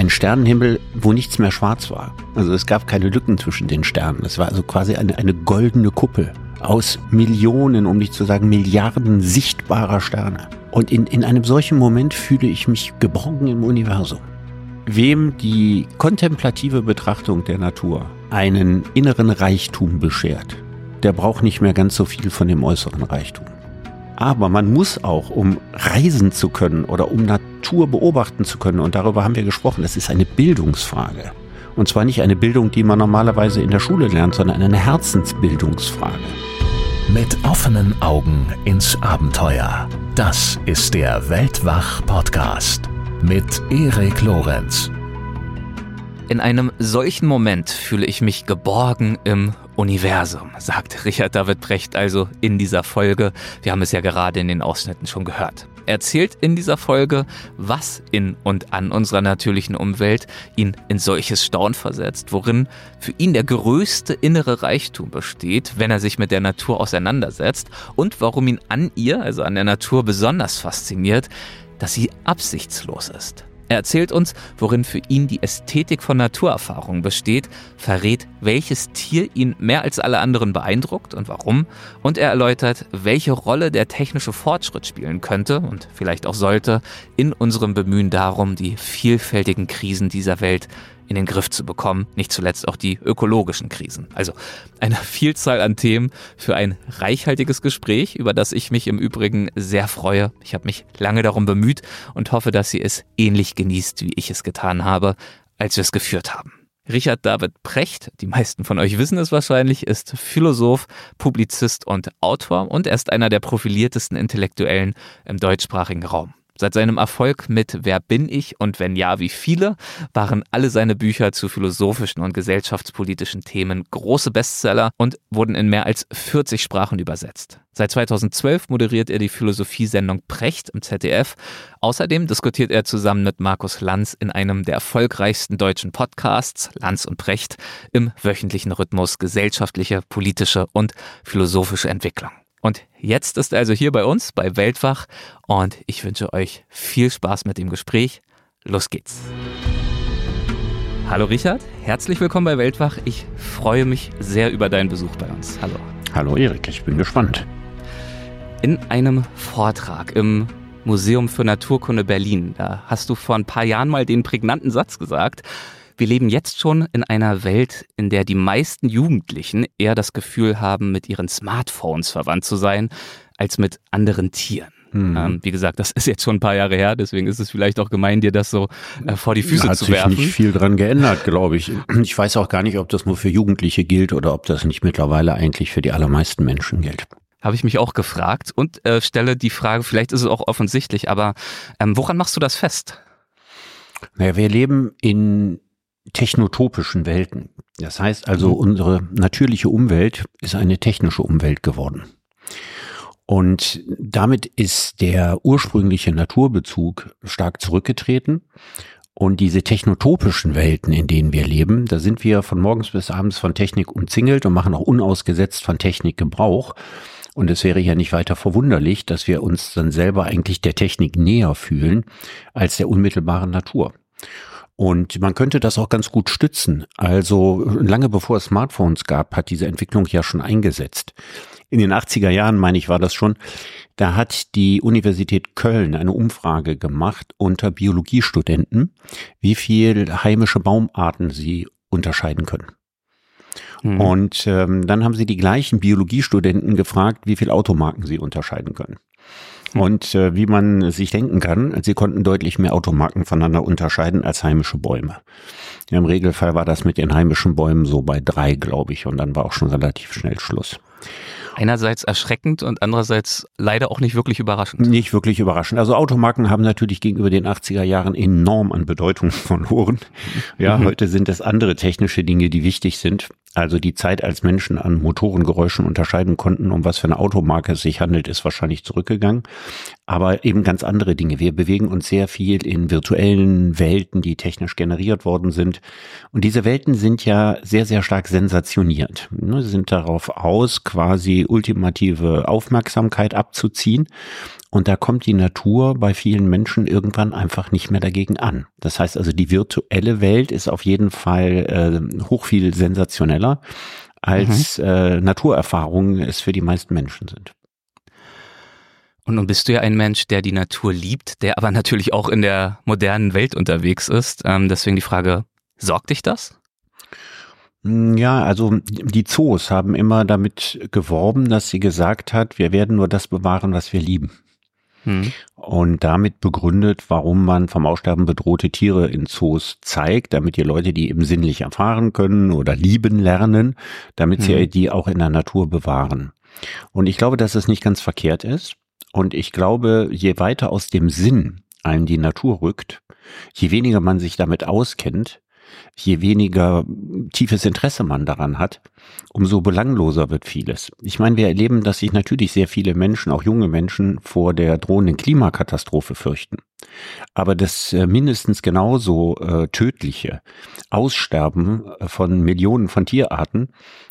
ein Sternenhimmel, wo nichts mehr schwarz war. Also es gab keine Lücken zwischen den Sternen. Es war also quasi eine, eine goldene Kuppel aus Millionen, um nicht zu sagen Milliarden sichtbarer Sterne. Und in, in einem solchen Moment fühle ich mich geborgen im Universum. Wem die kontemplative Betrachtung der Natur einen inneren Reichtum beschert, der braucht nicht mehr ganz so viel von dem äußeren Reichtum. Aber man muss auch, um reisen zu können oder um Natur beobachten zu können, und darüber haben wir gesprochen, das ist eine Bildungsfrage. Und zwar nicht eine Bildung, die man normalerweise in der Schule lernt, sondern eine Herzensbildungsfrage. Mit offenen Augen ins Abenteuer. Das ist der Weltwach-Podcast mit Erik Lorenz. In einem solchen Moment fühle ich mich geborgen im Universum, sagt Richard David Brecht also in dieser Folge. Wir haben es ja gerade in den Ausschnitten schon gehört. Er erzählt in dieser Folge, was in und an unserer natürlichen Umwelt ihn in solches Staunen versetzt, worin für ihn der größte innere Reichtum besteht, wenn er sich mit der Natur auseinandersetzt und warum ihn an ihr, also an der Natur besonders fasziniert, dass sie absichtslos ist. Er erzählt uns, worin für ihn die Ästhetik von Naturerfahrungen besteht, verrät, welches Tier ihn mehr als alle anderen beeindruckt und warum, und er erläutert, welche Rolle der technische Fortschritt spielen könnte und vielleicht auch sollte in unserem Bemühen darum, die vielfältigen Krisen dieser Welt in den Griff zu bekommen, nicht zuletzt auch die ökologischen Krisen. Also eine Vielzahl an Themen für ein reichhaltiges Gespräch, über das ich mich im Übrigen sehr freue. Ich habe mich lange darum bemüht und hoffe, dass Sie es ähnlich genießt, wie ich es getan habe, als wir es geführt haben. Richard David Precht, die meisten von euch wissen es wahrscheinlich, ist Philosoph, Publizist und Autor und er ist einer der profiliertesten Intellektuellen im deutschsprachigen Raum. Seit seinem Erfolg mit Wer bin ich und wenn ja, wie viele, waren alle seine Bücher zu philosophischen und gesellschaftspolitischen Themen große Bestseller und wurden in mehr als 40 Sprachen übersetzt. Seit 2012 moderiert er die Philosophiesendung Precht im ZDF. Außerdem diskutiert er zusammen mit Markus Lanz in einem der erfolgreichsten deutschen Podcasts, Lanz und Precht, im wöchentlichen Rhythmus gesellschaftliche, politische und philosophische Entwicklung. Und jetzt ist er also hier bei uns bei Weltwach und ich wünsche euch viel Spaß mit dem Gespräch. Los geht's. Hallo Richard, herzlich willkommen bei Weltwach. Ich freue mich sehr über deinen Besuch bei uns. Hallo. Hallo Erik, ich bin gespannt. In einem Vortrag im Museum für Naturkunde Berlin, da hast du vor ein paar Jahren mal den prägnanten Satz gesagt, wir leben jetzt schon in einer Welt, in der die meisten Jugendlichen eher das Gefühl haben, mit ihren Smartphones verwandt zu sein, als mit anderen Tieren. Mhm. Ähm, wie gesagt, das ist jetzt schon ein paar Jahre her, deswegen ist es vielleicht auch gemein, dir das so äh, vor die Füße Hat zu werfen. Hat sich nicht viel dran geändert, glaube ich. Ich weiß auch gar nicht, ob das nur für Jugendliche gilt oder ob das nicht mittlerweile eigentlich für die allermeisten Menschen gilt. Habe ich mich auch gefragt und äh, stelle die Frage, vielleicht ist es auch offensichtlich, aber ähm, woran machst du das fest? Naja, wir leben in technotopischen Welten. Das heißt also, mhm. unsere natürliche Umwelt ist eine technische Umwelt geworden. Und damit ist der ursprüngliche Naturbezug stark zurückgetreten. Und diese technotopischen Welten, in denen wir leben, da sind wir von morgens bis abends von Technik umzingelt und machen auch unausgesetzt von Technik Gebrauch. Und es wäre ja nicht weiter verwunderlich, dass wir uns dann selber eigentlich der Technik näher fühlen als der unmittelbaren Natur. Und man könnte das auch ganz gut stützen. Also lange bevor es Smartphones gab, hat diese Entwicklung ja schon eingesetzt. In den 80er Jahren, meine ich, war das schon, da hat die Universität Köln eine Umfrage gemacht unter Biologiestudenten, wie viel heimische Baumarten sie unterscheiden können. Mhm. Und ähm, dann haben sie die gleichen Biologiestudenten gefragt, wie viel Automarken sie unterscheiden können. Und äh, wie man sich denken kann, sie konnten deutlich mehr Automarken voneinander unterscheiden als heimische Bäume. Ja, Im Regelfall war das mit den heimischen Bäumen so bei drei, glaube ich, und dann war auch schon relativ schnell Schluss. Einerseits erschreckend und andererseits leider auch nicht wirklich überraschend. Nicht wirklich überraschend. Also Automarken haben natürlich gegenüber den 80er Jahren enorm an Bedeutung verloren. Ja, mhm. heute sind es andere technische Dinge, die wichtig sind. Also die Zeit, als Menschen an Motorengeräuschen unterscheiden konnten, um was für eine Automarke es sich handelt, ist wahrscheinlich zurückgegangen. Aber eben ganz andere Dinge. Wir bewegen uns sehr viel in virtuellen Welten, die technisch generiert worden sind. Und diese Welten sind ja sehr, sehr stark sensationiert. Sie sind darauf aus, quasi ultimative Aufmerksamkeit abzuziehen. Und da kommt die Natur bei vielen Menschen irgendwann einfach nicht mehr dagegen an. Das heißt also, die virtuelle Welt ist auf jeden Fall äh, hoch viel sensationeller, als mhm. äh, Naturerfahrungen es für die meisten Menschen sind. Und nun bist du ja ein Mensch, der die Natur liebt, der aber natürlich auch in der modernen Welt unterwegs ist. Ähm, deswegen die Frage, sorgt dich das? Hm, ja, also die Zoos haben immer damit geworben, dass sie gesagt hat, wir werden nur das bewahren, was wir lieben. Hm. Und damit begründet, warum man vom Aussterben bedrohte Tiere in Zoos zeigt, damit die Leute die eben sinnlich erfahren können oder lieben lernen, damit hm. sie die auch in der Natur bewahren. Und ich glaube, dass es nicht ganz verkehrt ist. Und ich glaube, je weiter aus dem Sinn einen die Natur rückt, je weniger man sich damit auskennt, je weniger tiefes Interesse man daran hat, umso belangloser wird vieles. Ich meine, wir erleben, dass sich natürlich sehr viele Menschen, auch junge Menschen, vor der drohenden Klimakatastrophe fürchten. Aber das äh, mindestens genauso äh, tödliche Aussterben äh, von Millionen von Tierarten,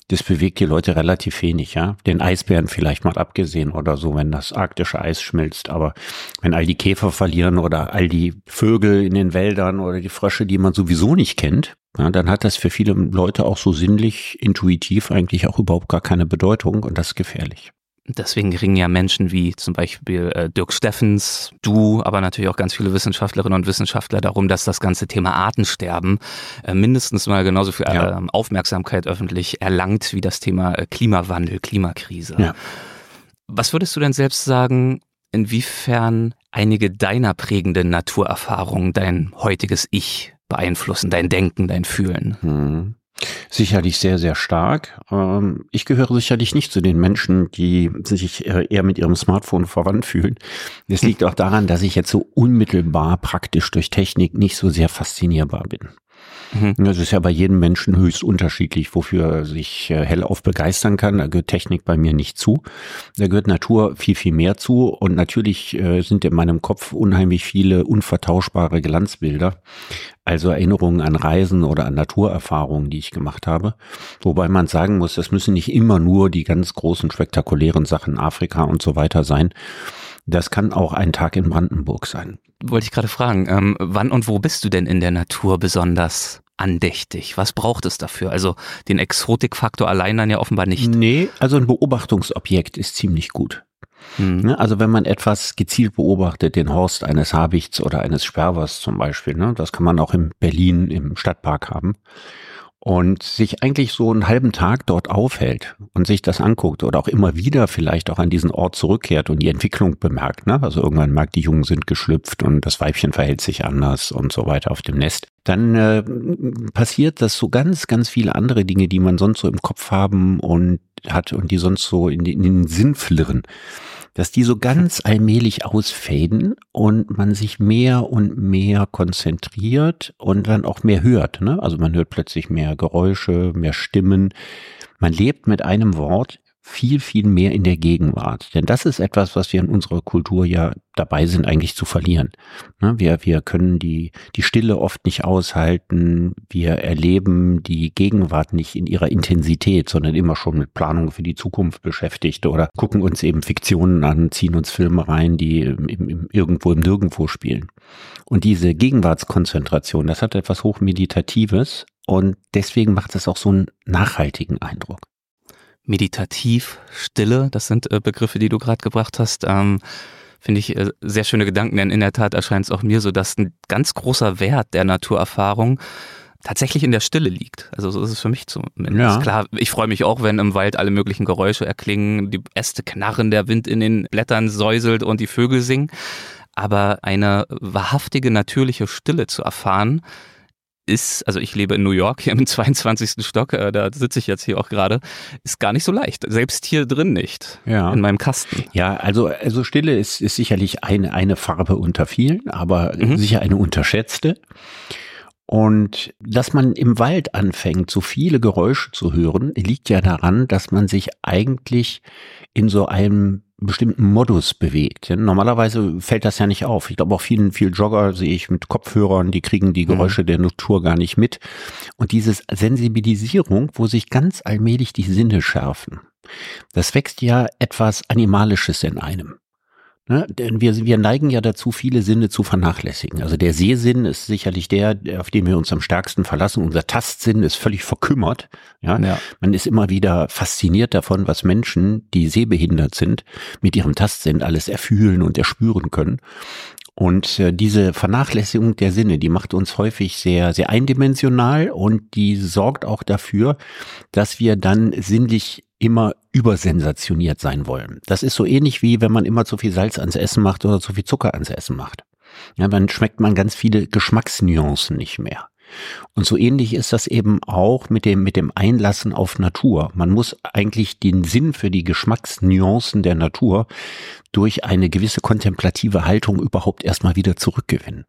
das bewegt die Leute relativ wenig, ja. Den Eisbären vielleicht mal abgesehen oder so, wenn das arktische Eis schmilzt. Aber wenn all die Käfer verlieren oder all die Vögel in den Wäldern oder die Frösche, die man sowieso nicht kennt, ja, dann hat das für viele Leute auch so sinnlich, intuitiv eigentlich auch überhaupt gar keine Bedeutung und das ist gefährlich. Deswegen ringen ja Menschen wie zum Beispiel äh, Dirk Steffens, du, aber natürlich auch ganz viele Wissenschaftlerinnen und Wissenschaftler darum, dass das ganze Thema Artensterben äh, mindestens mal genauso viel ja. äh, Aufmerksamkeit öffentlich erlangt wie das Thema äh, Klimawandel, Klimakrise. Ja. Was würdest du denn selbst sagen, inwiefern einige deiner prägenden Naturerfahrungen dein heutiges Ich beeinflussen, dein Denken, dein Fühlen? Hm. Sicherlich sehr, sehr stark. Ähm, ich gehöre sicherlich nicht zu den Menschen, die sich äh, eher mit ihrem Smartphone verwandt fühlen. Es liegt auch daran, dass ich jetzt so unmittelbar praktisch durch Technik nicht so sehr faszinierbar bin. Mhm. Das ist ja bei jedem Menschen höchst unterschiedlich, wofür er sich äh, hellauf begeistern kann. Da gehört Technik bei mir nicht zu. Da gehört Natur viel, viel mehr zu. Und natürlich äh, sind in meinem Kopf unheimlich viele unvertauschbare Glanzbilder. Also Erinnerungen an Reisen oder an Naturerfahrungen, die ich gemacht habe. Wobei man sagen muss, das müssen nicht immer nur die ganz großen, spektakulären Sachen Afrika und so weiter sein. Das kann auch ein Tag in Brandenburg sein wollte ich gerade fragen, ähm, wann und wo bist du denn in der Natur besonders andächtig? Was braucht es dafür? Also den Exotikfaktor allein dann ja offenbar nicht. Nee, also ein Beobachtungsobjekt ist ziemlich gut. Hm. Ne, also wenn man etwas gezielt beobachtet, den Horst eines Habichts oder eines Sperwers zum Beispiel, ne, das kann man auch in Berlin im Stadtpark haben, und sich eigentlich so einen halben Tag dort aufhält und sich das anguckt oder auch immer wieder vielleicht auch an diesen Ort zurückkehrt und die Entwicklung bemerkt, ne? also irgendwann merkt, die Jungen sind geschlüpft und das Weibchen verhält sich anders und so weiter auf dem Nest, dann äh, passiert das so ganz, ganz viele andere Dinge, die man sonst so im Kopf haben und hat und die sonst so in, in den Sinn flirren dass die so ganz allmählich ausfaden und man sich mehr und mehr konzentriert und dann auch mehr hört. Ne? Also man hört plötzlich mehr Geräusche, mehr Stimmen. Man lebt mit einem Wort viel, viel mehr in der Gegenwart. Denn das ist etwas, was wir in unserer Kultur ja dabei sind, eigentlich zu verlieren. Ne, wir, wir können die, die Stille oft nicht aushalten. Wir erleben die Gegenwart nicht in ihrer Intensität, sondern immer schon mit Planung für die Zukunft beschäftigt oder gucken uns eben Fiktionen an, ziehen uns Filme rein, die im, im, irgendwo im Nirgendwo spielen. Und diese Gegenwartskonzentration, das hat etwas Hochmeditatives und deswegen macht es auch so einen nachhaltigen Eindruck meditativ, Stille, das sind äh, Begriffe, die du gerade gebracht hast. Ähm, Finde ich äh, sehr schöne Gedanken, denn in der Tat erscheint es auch mir so, dass ein ganz großer Wert der Naturerfahrung tatsächlich in der Stille liegt. Also so ist es für mich zumindest. Ja. Klar, ich freue mich auch, wenn im Wald alle möglichen Geräusche erklingen, die Äste knarren, der Wind in den Blättern säuselt und die Vögel singen. Aber eine wahrhaftige, natürliche Stille zu erfahren, ist, also ich lebe in New York, hier im 22. Stock, äh, da sitze ich jetzt hier auch gerade, ist gar nicht so leicht. Selbst hier drin nicht. Ja. In meinem Kasten. Ja, also, also Stille ist, ist sicherlich eine, eine Farbe unter vielen, aber mhm. sicher eine unterschätzte. Und dass man im Wald anfängt, so viele Geräusche zu hören, liegt ja daran, dass man sich eigentlich in so einem bestimmten Modus bewegt. Normalerweise fällt das ja nicht auf. Ich glaube auch vielen, viel Jogger sehe ich mit Kopfhörern, die kriegen die mhm. Geräusche der Natur gar nicht mit. Und dieses Sensibilisierung, wo sich ganz allmählich die Sinne schärfen, das wächst ja etwas Animalisches in einem. Ne? Denn wir, wir neigen ja dazu, viele Sinne zu vernachlässigen. Also der Sehsinn ist sicherlich der, auf den wir uns am stärksten verlassen. Unser Tastsinn ist völlig verkümmert. Ja? ja. Man ist immer wieder fasziniert davon, was Menschen, die sehbehindert sind, mit ihrem Tastsinn alles erfühlen und erspüren können. Und äh, diese Vernachlässigung der Sinne, die macht uns häufig sehr, sehr eindimensional und die sorgt auch dafür, dass wir dann sinnlich immer übersensationiert sein wollen. Das ist so ähnlich wie wenn man immer zu viel Salz ans Essen macht oder zu viel Zucker ans Essen macht. Ja, dann schmeckt man ganz viele Geschmacksnuancen nicht mehr. Und so ähnlich ist das eben auch mit dem, mit dem Einlassen auf Natur. Man muss eigentlich den Sinn für die Geschmacksnuancen der Natur durch eine gewisse kontemplative Haltung überhaupt erstmal wieder zurückgewinnen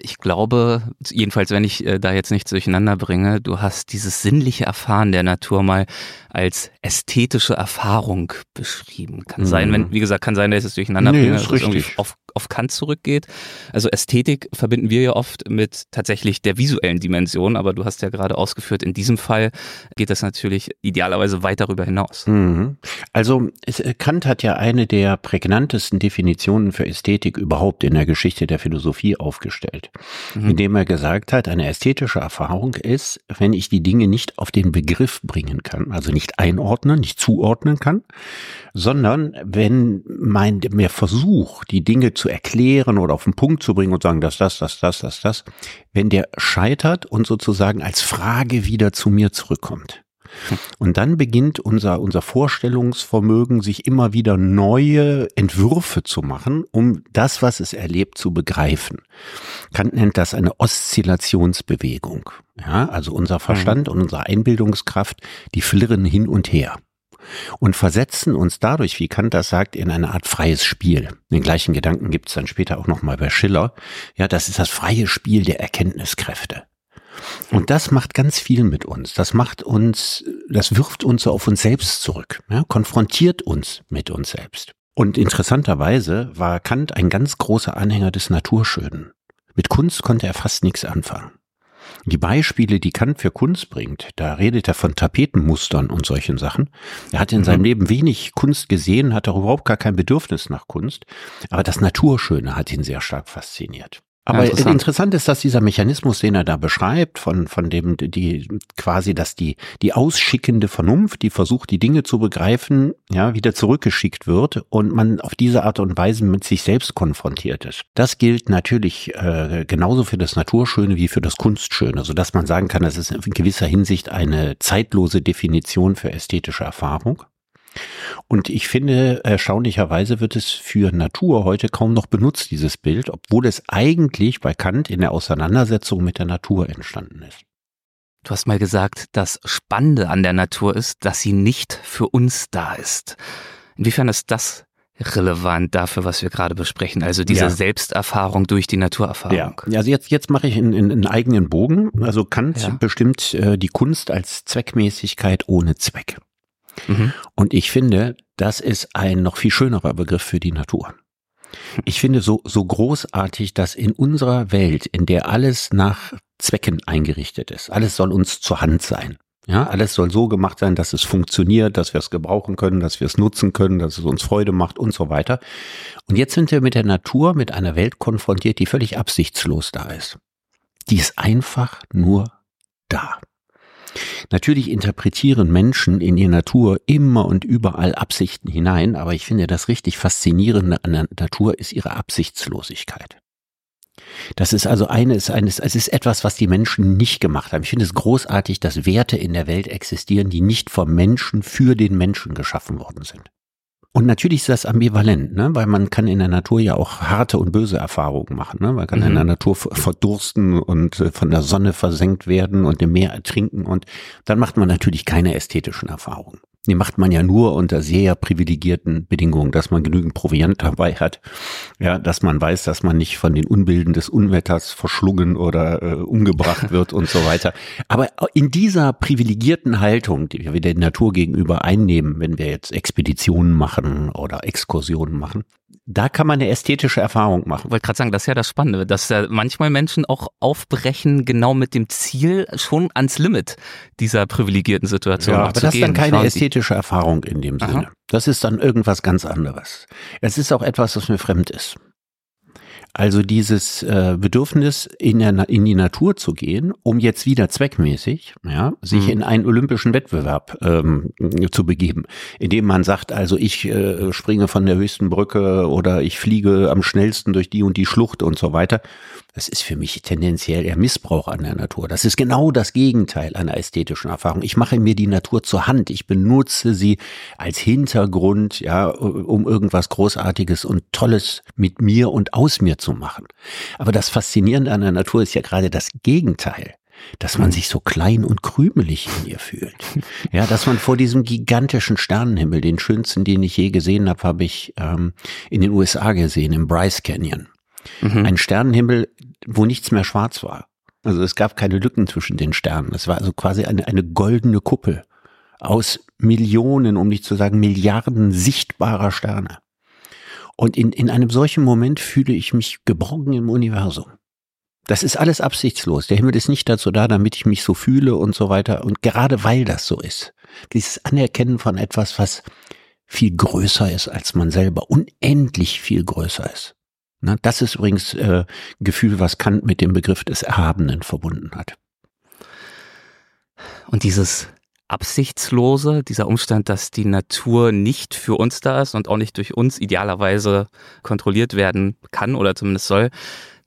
ich glaube, jedenfalls wenn ich äh, da jetzt nichts durcheinander bringe, du hast dieses sinnliche Erfahren der Natur mal als ästhetische Erfahrung beschrieben. Kann mhm. sein, wenn, wie gesagt, kann sein, dass ich es durcheinander nee, bringe, dass es irgendwie auf, auf Kant zurückgeht. Also Ästhetik verbinden wir ja oft mit tatsächlich der visuellen Dimension, aber du hast ja gerade ausgeführt, in diesem Fall geht das natürlich idealerweise weit darüber hinaus. Mhm. Also äh, Kant hat ja eine der prägnantesten Definitionen für Ästhetik überhaupt in der Geschichte der Philosophie aufgestellt, mhm. indem er gesagt hat, eine ästhetische Erfahrung ist, wenn ich die Dinge nicht auf den Begriff bringen kann, also nicht nicht einordnen, nicht zuordnen kann, sondern wenn mein der Versuch, die Dinge zu erklären oder auf den Punkt zu bringen und sagen, dass das, das, das, das, das, wenn der scheitert und sozusagen als Frage wieder zu mir zurückkommt. Und dann beginnt unser, unser Vorstellungsvermögen, sich immer wieder neue Entwürfe zu machen, um das, was es erlebt, zu begreifen. Kant nennt das eine Oszillationsbewegung. Ja, also unser Verstand mhm. und unsere Einbildungskraft, die flirren hin und her und versetzen uns dadurch, wie Kant das sagt, in eine Art freies Spiel. Den gleichen Gedanken gibt es dann später auch nochmal bei Schiller. Ja, das ist das freie Spiel der Erkenntniskräfte. Und das macht ganz viel mit uns. Das macht uns, das wirft uns auf uns selbst zurück, ja, konfrontiert uns mit uns selbst. Und interessanterweise war Kant ein ganz großer Anhänger des Naturschönen. Mit Kunst konnte er fast nichts anfangen. Die Beispiele, die Kant für Kunst bringt, da redet er von Tapetenmustern und solchen Sachen. Er hat in mhm. seinem Leben wenig Kunst gesehen, hat auch überhaupt gar kein Bedürfnis nach Kunst, aber das Naturschöne hat ihn sehr stark fasziniert. Aber ja, interessant. interessant. ist, dass dieser Mechanismus, den er da beschreibt, von, von dem, die, quasi, dass die, die ausschickende Vernunft, die versucht, die Dinge zu begreifen, ja, wieder zurückgeschickt wird und man auf diese Art und Weise mit sich selbst konfrontiert ist. Das gilt natürlich äh, genauso für das Naturschöne wie für das Kunstschöne, so dass man sagen kann, das ist in gewisser Hinsicht eine zeitlose Definition für ästhetische Erfahrung. Und ich finde, erstaunlicherweise wird es für Natur heute kaum noch benutzt, dieses Bild, obwohl es eigentlich bei Kant in der Auseinandersetzung mit der Natur entstanden ist. Du hast mal gesagt, das Spannende an der Natur ist, dass sie nicht für uns da ist. Inwiefern ist das relevant dafür, was wir gerade besprechen. Also diese ja. Selbsterfahrung durch die Naturerfahrung. Ja, also jetzt, jetzt mache ich einen, einen eigenen Bogen. Also Kant ja. bestimmt äh, die Kunst als Zweckmäßigkeit ohne Zweck. Mhm. Und ich finde, das ist ein noch viel schönerer Begriff für die Natur. Ich finde so, so großartig, dass in unserer Welt, in der alles nach Zwecken eingerichtet ist, alles soll uns zur Hand sein. Ja, alles soll so gemacht sein, dass es funktioniert, dass wir es gebrauchen können, dass wir es nutzen können, dass es uns Freude macht und so weiter. Und jetzt sind wir mit der Natur, mit einer Welt konfrontiert, die völlig absichtslos da ist. Die ist einfach nur da. Natürlich interpretieren Menschen in ihre Natur immer und überall Absichten hinein, aber ich finde, das richtig Faszinierende an der Natur ist ihre Absichtslosigkeit. Das ist also eines, eines, es ist etwas, was die Menschen nicht gemacht haben. Ich finde es großartig, dass Werte in der Welt existieren, die nicht vom Menschen für den Menschen geschaffen worden sind. Und natürlich ist das ambivalent, ne? weil man kann in der Natur ja auch harte und böse Erfahrungen machen. Ne? Man kann mhm. in der Natur verdursten und äh, von der Sonne versenkt werden und im Meer ertrinken und dann macht man natürlich keine ästhetischen Erfahrungen. Die macht man ja nur unter sehr privilegierten Bedingungen, dass man genügend Proviant dabei hat, ja, dass man weiß, dass man nicht von den Unbilden des Unwetters verschlungen oder äh, umgebracht wird und so weiter. Aber in dieser privilegierten Haltung, die wir der Natur gegenüber einnehmen, wenn wir jetzt Expeditionen machen oder Exkursionen machen, da kann man eine ästhetische Erfahrung machen. Ich wollte gerade sagen, das ist ja das Spannende, dass ja manchmal Menschen auch aufbrechen, genau mit dem Ziel schon ans Limit dieser privilegierten Situation ja, aber zu das ist dann keine Schauen, ästhetische Erfahrung in dem Aha. Sinne. Das ist dann irgendwas ganz anderes. Es ist auch etwas, was mir fremd ist. Also dieses äh, Bedürfnis, in, der, in die Natur zu gehen, um jetzt wieder zweckmäßig, ja, sich Mhm. in einen olympischen Wettbewerb ähm, zu begeben, indem man sagt, also ich äh, springe von der höchsten Brücke oder ich fliege am schnellsten durch die und die Schlucht und so weiter. Das ist für mich tendenziell eher Missbrauch an der Natur. Das ist genau das Gegenteil einer ästhetischen Erfahrung. Ich mache mir die Natur zur Hand. Ich benutze sie als Hintergrund, ja, um irgendwas Großartiges und Tolles mit mir und aus mir zu machen. Aber das Faszinierende an der Natur ist ja gerade das Gegenteil. Dass man sich so klein und krümelig in ihr fühlt. Ja, dass man vor diesem gigantischen Sternenhimmel, den schönsten, den ich je gesehen habe, habe ich ähm, in den USA gesehen, im Bryce Canyon. Mhm. Ein Sternenhimmel, wo nichts mehr schwarz war. Also es gab keine Lücken zwischen den Sternen. Es war also quasi eine, eine goldene Kuppel aus Millionen, um nicht zu sagen Milliarden sichtbarer Sterne. Und in, in einem solchen Moment fühle ich mich geborgen im Universum. Das ist alles absichtslos. Der Himmel ist nicht dazu da, damit ich mich so fühle und so weiter. Und gerade weil das so ist, dieses Anerkennen von etwas, was viel größer ist als man selber, unendlich viel größer ist. Na, das ist übrigens äh, ein Gefühl, was Kant mit dem Begriff des Erhabenen verbunden hat. Und dieses Absichtslose, dieser Umstand, dass die Natur nicht für uns da ist und auch nicht durch uns idealerweise kontrolliert werden kann oder zumindest soll,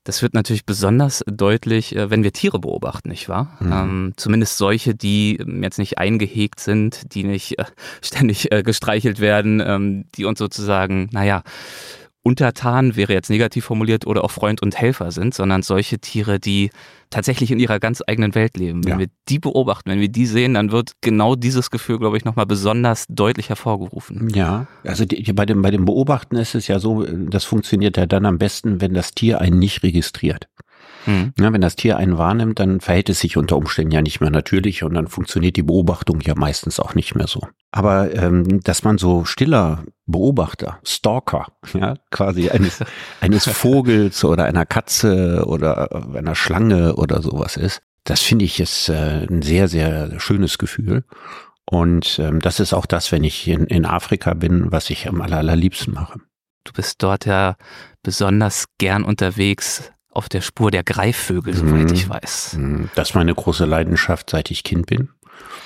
das wird natürlich besonders deutlich, äh, wenn wir Tiere beobachten, nicht wahr? Mhm. Ähm, zumindest solche, die ähm, jetzt nicht eingehegt sind, die nicht äh, ständig äh, gestreichelt werden, ähm, die uns sozusagen, naja, untertan wäre jetzt negativ formuliert oder auch Freund und Helfer sind, sondern solche Tiere, die tatsächlich in ihrer ganz eigenen Welt leben. Wenn Ja. wir die beobachten, wenn wir die sehen, dann wird genau dieses Gefühl, glaube ich, nochmal besonders deutlich hervorgerufen. Ja, also die, die, bei, dem, bei dem Beobachten ist es ja so, äh, das funktioniert ja dann am besten, wenn das Tier einen nicht registriert. Hm. Ja, wenn das Tier einen wahrnimmt, dann verhält es sich unter Umständen ja nicht mehr natürlich und dann funktioniert die Beobachtung ja meistens auch nicht mehr so. Aber ähm, dass man so stiller Beobachter, Stalker, ja, quasi eines, eines Vogels oder einer Katze oder einer Schlange oder sowas ist, das finde ich ist äh, ein sehr, sehr schönes Gefühl. Und ähm, das ist auch das, wenn ich in, in Afrika bin, was ich am aller, allerliebsten mache. Du bist dort ja besonders gern unterwegs auf der Spur der Greifvögel, soweit Mhm. ich weiß. Mm, Das ist meine große Leidenschaft, seit ich Kind bin.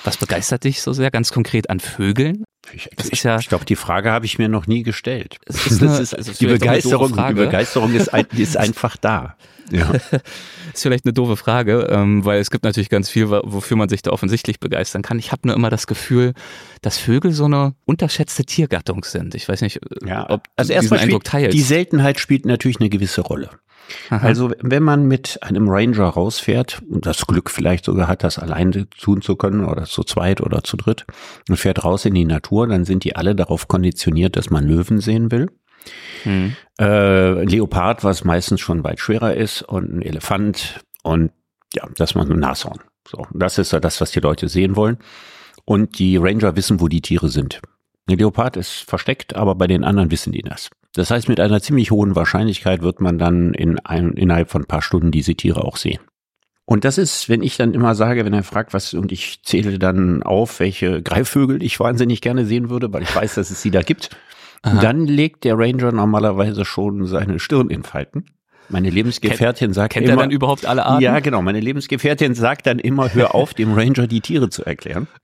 Was begeistert dich so sehr ganz konkret an Vögeln? Ich, ich, ja- ich glaube, die Frage habe ich mir noch nie gestellt. Ist eine- ist, ist die Begeisterung, die. Begeisterung ist, ein, ist einfach da. Ja. Ist vielleicht eine doofe Frage, ähm, weil es gibt natürlich ganz viel, wofür man sich da offensichtlich begeistern kann. Ich habe nur immer das Gefühl, dass Vögel so eine unterschätzte Tiergattung sind. Ich weiß nicht, Ja, ob also du diesen Eindruck teilst. die Seltenheit spielt natürlich eine gewisse Rolle. Aha. Also wenn man mit einem Ranger rausfährt und das Glück vielleicht sogar hat, das alleine tun zu können oder zu zweit oder zu dritt und fährt raus in die Natur, dann sind die alle darauf konditioniert, dass man Löwen sehen will. Hm. Äh, ein Leopard, was meistens schon weit schwerer ist und ein Elefant und ja, dass man ein Nashorn. So, das ist ja das, was die Leute sehen wollen. Und die Ranger wissen, wo die Tiere sind. Ein Leopard ist versteckt, aber bei den anderen wissen die das. Das heißt, mit einer ziemlich hohen Wahrscheinlichkeit wird man dann in ein, innerhalb von ein paar Stunden diese Tiere auch sehen. Und das ist, wenn ich dann immer sage, wenn er fragt, was, und ich zähle dann auf, welche Greifvögel ich wahnsinnig gerne sehen würde, weil ich weiß, dass es sie da gibt, Aha. dann legt der Ranger normalerweise schon seine Stirn in Falten. Meine Lebensgefährtin sagt Kennt immer, er dann überhaupt alle Arten? ja, genau. Meine Lebensgefährtin sagt dann immer, hör auf, dem Ranger die Tiere zu erklären.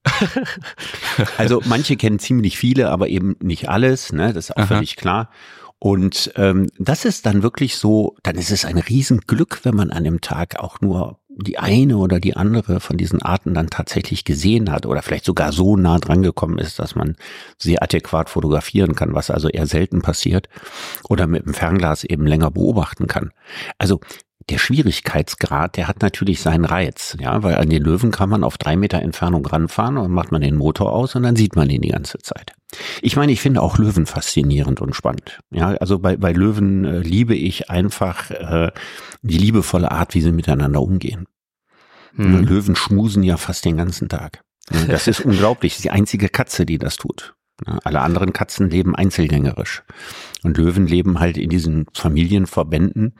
Also manche kennen ziemlich viele, aber eben nicht alles. Ne? Das ist auch Aha. völlig klar. Und ähm, das ist dann wirklich so, dann ist es ein Riesenglück, wenn man an dem Tag auch nur die eine oder die andere von diesen Arten dann tatsächlich gesehen hat oder vielleicht sogar so nah dran gekommen ist, dass man sie adäquat fotografieren kann, was also eher selten passiert oder mit dem Fernglas eben länger beobachten kann. Also der Schwierigkeitsgrad, der hat natürlich seinen Reiz, ja, weil an den Löwen kann man auf drei Meter Entfernung ranfahren und macht man den Motor aus und dann sieht man ihn die ganze Zeit. Ich meine, ich finde auch Löwen faszinierend und spannend. Ja, also bei, bei Löwen äh, liebe ich einfach äh, die liebevolle Art, wie sie miteinander umgehen. Hm. Löwen schmusen ja fast den ganzen Tag. Das ist unglaublich. Das ist die einzige Katze, die das tut. Alle anderen Katzen leben einzelgängerisch. Und Löwen leben halt in diesen Familienverbänden.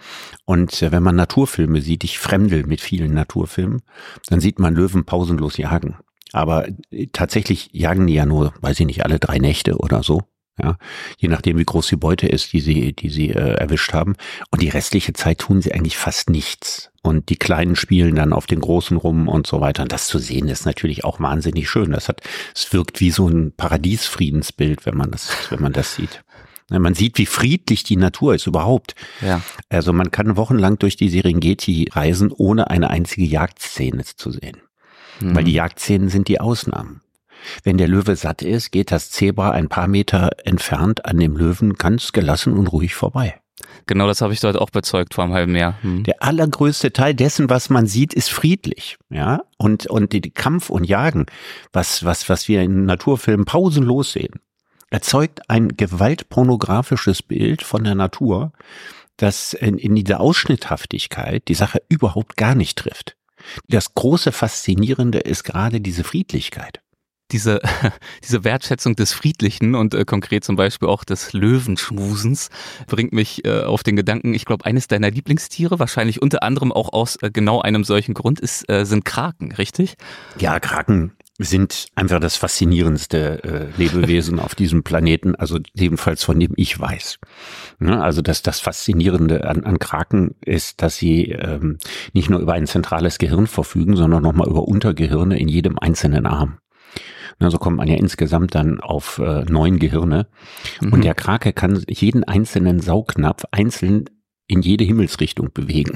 Und äh, wenn man Naturfilme sieht, ich fremdel mit vielen Naturfilmen, dann sieht man Löwen pausenlos jagen. Aber äh, tatsächlich jagen die ja nur, weiß ich nicht, alle drei Nächte oder so. Ja, je nachdem, wie groß die Beute ist, die sie, die sie äh, erwischt haben. Und die restliche Zeit tun sie eigentlich fast nichts. Und die Kleinen spielen dann auf den Großen rum und so weiter. Und das zu sehen ist natürlich auch wahnsinnig schön. Das hat, es wirkt wie so ein Paradiesfriedensbild, wenn man das, wenn man das sieht. Man sieht, wie friedlich die Natur ist überhaupt. Ja. Also man kann wochenlang durch die Serengeti reisen, ohne eine einzige Jagdszene zu sehen. Mhm. Weil die Jagdszenen sind die Ausnahmen. Wenn der Löwe satt ist, geht das Zebra ein paar Meter entfernt an dem Löwen ganz gelassen und ruhig vorbei. Genau das habe ich dort auch bezeugt vor einem halben Jahr. Hm. Der allergrößte Teil dessen, was man sieht, ist friedlich. Ja, und, und die Kampf und Jagen, was, was, was wir in Naturfilmen pausenlos sehen, erzeugt ein gewaltpornografisches Bild von der Natur, das in, in dieser Ausschnitthaftigkeit die Sache überhaupt gar nicht trifft. Das große Faszinierende ist gerade diese Friedlichkeit diese, diese Wertschätzung des Friedlichen und äh, konkret zum Beispiel auch des Löwenschmusens bringt mich äh, auf den Gedanken, ich glaube, eines deiner Lieblingstiere, wahrscheinlich unter anderem auch aus äh, genau einem solchen Grund, ist, äh, sind Kraken, richtig? Ja, Kraken sind einfach das faszinierendste äh, Lebewesen auf diesem Planeten, also jedenfalls von dem ich weiß. Ne? Also dass das Faszinierende an, an Kraken ist, dass sie ähm, nicht nur über ein zentrales Gehirn verfügen, sondern nochmal über Untergehirne in jedem einzelnen Arm. Na, so kommt man ja insgesamt dann auf äh, neun Gehirne. Mhm. Und der Krake kann jeden einzelnen Saugnapf einzeln in jede Himmelsrichtung bewegen.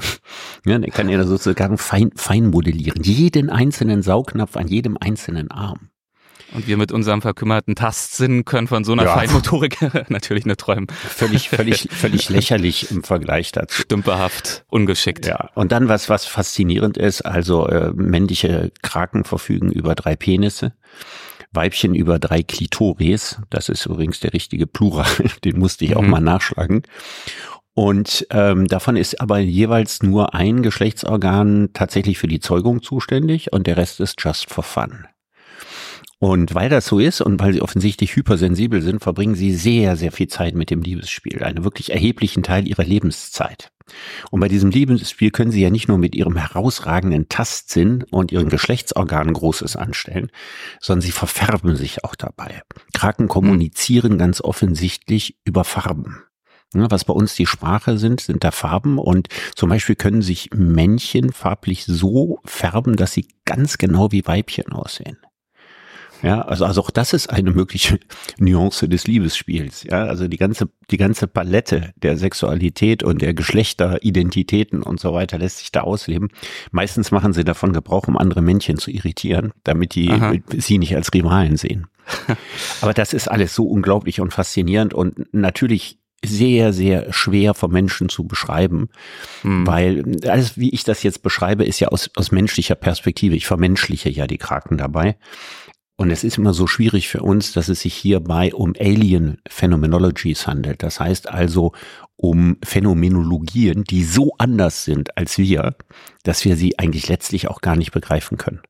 Ja, der kann ja sozusagen fein, fein modellieren. Jeden einzelnen Saugnapf an jedem einzelnen Arm. Und wir mit unserem verkümmerten Tastsinn können von so einer ja. Feinmotorik natürlich nur träumen. Völlig, völlig, völlig lächerlich im Vergleich dazu. Stümperhaft, ungeschickt. Ja. Und dann was, was faszinierend ist, also äh, männliche Kraken verfügen über drei Penisse. Weibchen über drei Klitoris. Das ist übrigens der richtige Plural, den musste ich auch mhm. mal nachschlagen. Und ähm, davon ist aber jeweils nur ein Geschlechtsorgan tatsächlich für die Zeugung zuständig und der Rest ist just for fun. Und weil das so ist und weil sie offensichtlich hypersensibel sind, verbringen sie sehr, sehr viel Zeit mit dem Liebesspiel, einen wirklich erheblichen Teil ihrer Lebenszeit. Und bei diesem Liebesspiel können sie ja nicht nur mit ihrem herausragenden Tastsinn und ihren Geschlechtsorganen Großes anstellen, sondern sie verfärben sich auch dabei. Kraken kommunizieren ganz offensichtlich über Farben. Was bei uns die Sprache sind, sind da Farben und zum Beispiel können sich Männchen farblich so färben, dass sie ganz genau wie Weibchen aussehen. Ja, also, also auch das ist eine mögliche Nuance des Liebesspiels. Ja, also die ganze, die ganze Palette der Sexualität und der Geschlechteridentitäten und so weiter lässt sich da ausleben. Meistens machen sie davon Gebrauch, um andere Männchen zu irritieren, damit die Aha. sie nicht als Rivalen sehen. Aber das ist alles so unglaublich und faszinierend und natürlich sehr, sehr schwer vom Menschen zu beschreiben, hm. weil alles, wie ich das jetzt beschreibe, ist ja aus, aus menschlicher Perspektive. Ich vermenschliche ja die Kraken dabei. Und es ist immer so schwierig für uns, dass es sich hierbei um Alien Phenomenologies handelt. Das heißt also um Phänomenologien, die so anders sind als wir, dass wir sie eigentlich letztlich auch gar nicht begreifen können.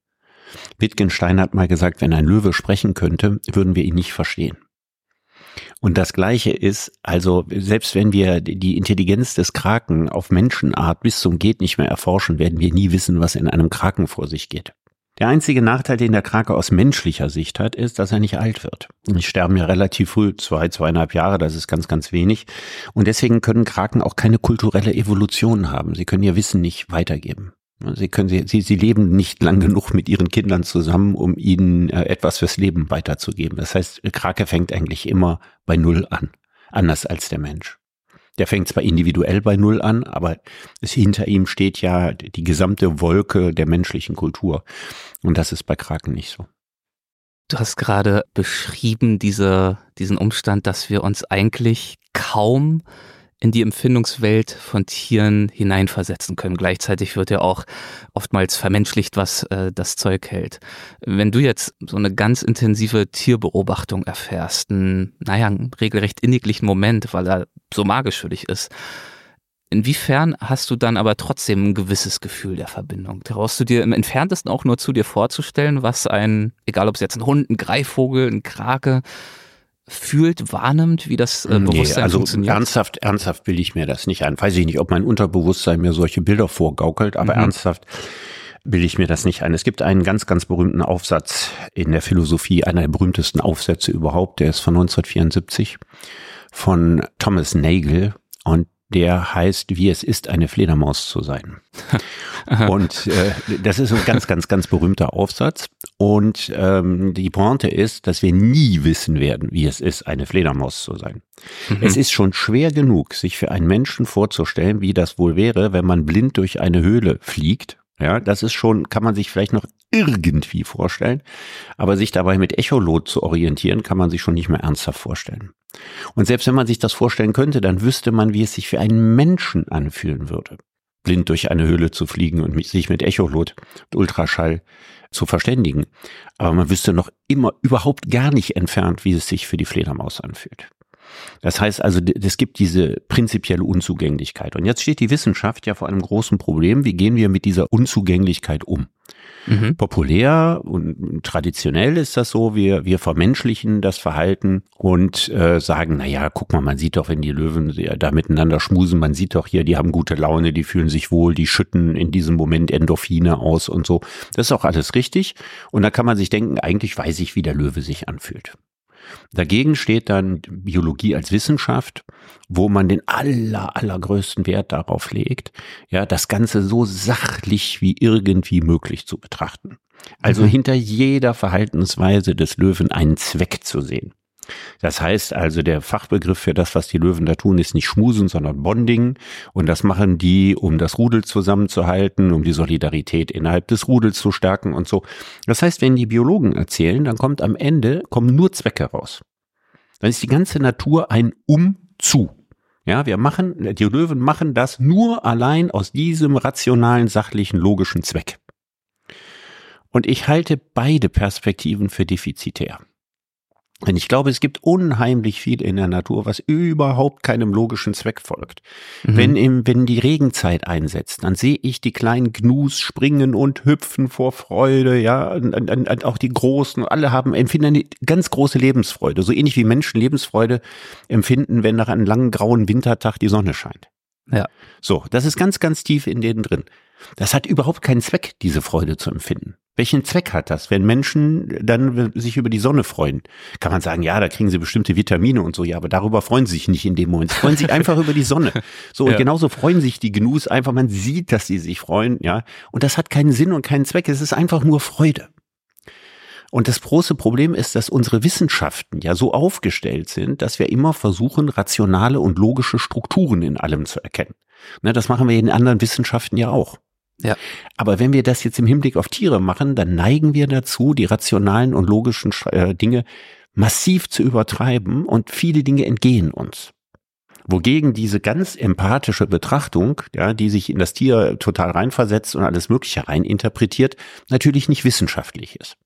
Wittgenstein hat mal gesagt, wenn ein Löwe sprechen könnte, würden wir ihn nicht verstehen. Und das Gleiche ist, also selbst wenn wir die Intelligenz des Kraken auf Menschenart bis zum Geht nicht mehr erforschen, werden wir nie wissen, was in einem Kraken vor sich geht. Der einzige Nachteil, den der Krake aus menschlicher Sicht hat, ist, dass er nicht alt wird. Die sterben ja relativ früh, zwei, zweieinhalb Jahre, das ist ganz, ganz wenig. Und deswegen können Kraken auch keine kulturelle Evolution haben. Sie können ihr Wissen nicht weitergeben. Sie können, sie, sie, sie leben nicht lang genug mit ihren Kindern zusammen, um ihnen äh, etwas fürs Leben weiterzugeben. Das heißt, Krake fängt eigentlich immer bei Null an. Anders als der Mensch. Der fängt zwar individuell bei Null an, aber es, hinter ihm steht ja die gesamte Wolke der menschlichen Kultur. Und das ist bei Kraken nicht so. Du hast gerade beschrieben, diese, diesen Umstand, dass wir uns eigentlich kaum in die Empfindungswelt von Tieren hineinversetzen können. Gleichzeitig wird ja auch oftmals vermenschlicht, was äh, das Zeug hält. Wenn du jetzt so eine ganz intensive Tierbeobachtung erfährst, einen, naja, einen regelrecht inniglichen Moment, weil er so magisch für dich ist, Inwiefern hast du dann aber trotzdem ein gewisses Gefühl der Verbindung? Traust du dir im entferntesten auch nur zu dir vorzustellen, was ein, egal ob es jetzt ein Hund, ein Greifvogel, ein Krake, fühlt, wahrnimmt, wie das äh, Bewusstsein nee, also funktioniert? Ernsthaft, ernsthaft will ich mir das nicht ein. Weiß ich nicht, ob mein Unterbewusstsein mir solche Bilder vorgaukelt, aber mhm. ernsthaft will ich mir das nicht ein. Es gibt einen ganz, ganz berühmten Aufsatz in der Philosophie, einer der berühmtesten Aufsätze überhaupt, der ist von 1974 von Thomas Nagel und der heißt, wie es ist, eine Fledermaus zu sein. und äh, das ist ein ganz, ganz, ganz berühmter Aufsatz. Und ähm, die Pointe ist, dass wir nie wissen werden, wie es ist, eine Fledermaus zu sein. Mhm. Es ist schon schwer genug, sich für einen Menschen vorzustellen, wie das wohl wäre, wenn man blind durch eine Höhle fliegt ja, das ist schon, kann man sich vielleicht noch irgendwie vorstellen, aber sich dabei mit Echolot zu orientieren, kann man sich schon nicht mehr ernsthaft vorstellen. Und selbst wenn man sich das vorstellen könnte, dann wüsste man, wie es sich für einen Menschen anfühlen würde, blind durch eine Höhle zu fliegen und sich mit Echolot und Ultraschall zu verständigen. Aber man wüsste noch immer überhaupt gar nicht entfernt, wie es sich für die Fledermaus anfühlt. Das heißt also, es gibt diese prinzipielle Unzugänglichkeit. Und jetzt steht die Wissenschaft ja vor einem großen Problem. Wie gehen wir mit dieser Unzugänglichkeit um? Mhm. Populär und traditionell ist das so, wir, wir vermenschlichen das Verhalten und äh, sagen, na ja, guck mal, man sieht doch, wenn die Löwen da miteinander schmusen, man sieht doch hier, die haben gute Laune, die fühlen sich wohl, die schütten in diesem Moment Endorphine aus und so. Das ist auch alles richtig. Und da kann man sich denken, eigentlich weiß ich, wie der Löwe sich anfühlt. Dagegen steht dann Biologie als Wissenschaft, wo man den aller, allergrößten Wert darauf legt, ja, das Ganze so sachlich wie irgendwie möglich zu betrachten. Also mhm. hinter jeder Verhaltensweise des Löwen einen Zweck zu sehen. Das heißt also, der Fachbegriff für das, was die Löwen da tun, ist nicht Schmusen, sondern Bonding. Und das machen die, um das Rudel zusammenzuhalten, um die Solidarität innerhalb des Rudels zu stärken und so. Das heißt, wenn die Biologen erzählen, dann kommt am Ende, kommen nur Zwecke raus. Dann ist die ganze Natur ein Umzu. Ja, wir machen, die Löwen machen das nur allein aus diesem rationalen, sachlichen, logischen Zweck. Und ich halte beide Perspektiven für defizitär. Denn ich glaube, es gibt unheimlich viel in der Natur, was überhaupt keinem logischen Zweck folgt. Mhm. Wenn, im, wenn die Regenzeit einsetzt, dann sehe ich die kleinen Gnus springen und hüpfen vor Freude, ja, und, und, und auch die Großen, alle haben, empfinden eine ganz große Lebensfreude, so ähnlich wie Menschen Lebensfreude empfinden, wenn nach einem langen grauen Wintertag die Sonne scheint. Ja. So, das ist ganz, ganz tief in denen drin. Das hat überhaupt keinen Zweck, diese Freude zu empfinden. Welchen Zweck hat das, wenn Menschen dann sich über die Sonne freuen? Kann man sagen, ja, da kriegen sie bestimmte Vitamine und so, ja, aber darüber freuen sie sich nicht in dem Moment. Sie freuen sich einfach über die Sonne. So, ja. und genauso freuen sich die Gnus einfach, man sieht, dass sie sich freuen, ja. Und das hat keinen Sinn und keinen Zweck. Es ist einfach nur Freude. Und das große Problem ist, dass unsere Wissenschaften ja so aufgestellt sind, dass wir immer versuchen, rationale und logische Strukturen in allem zu erkennen. Ne, das machen wir in anderen Wissenschaften ja auch. Ja. Aber wenn wir das jetzt im Hinblick auf Tiere machen, dann neigen wir dazu, die rationalen und logischen äh, Dinge massiv zu übertreiben und viele Dinge entgehen uns. Wogegen diese ganz empathische Betrachtung, ja, die sich in das Tier total reinversetzt und alles Mögliche reininterpretiert, natürlich nicht wissenschaftlich ist.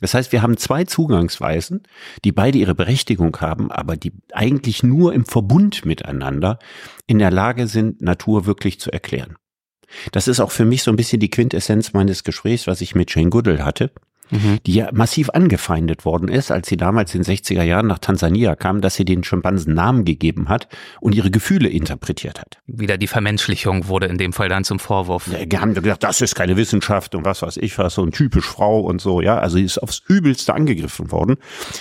Das heißt, wir haben zwei Zugangsweisen, die beide ihre Berechtigung haben, aber die eigentlich nur im Verbund miteinander in der Lage sind, Natur wirklich zu erklären. Das ist auch für mich so ein bisschen die Quintessenz meines Gesprächs, was ich mit Jane Goodall hatte mhm. die ja massiv angefeindet worden ist, als sie damals in den 60er Jahren nach Tansania kam, dass sie den Schimpansen Namen gegeben hat und ihre Gefühle interpretiert hat. Wieder die Vermenschlichung wurde in dem Fall dann zum Vorwurf. Ja, die haben gesagt, das ist keine Wissenschaft und was weiß ich was, so ein typisch Frau und so, ja. Also sie ist aufs Übelste angegriffen worden.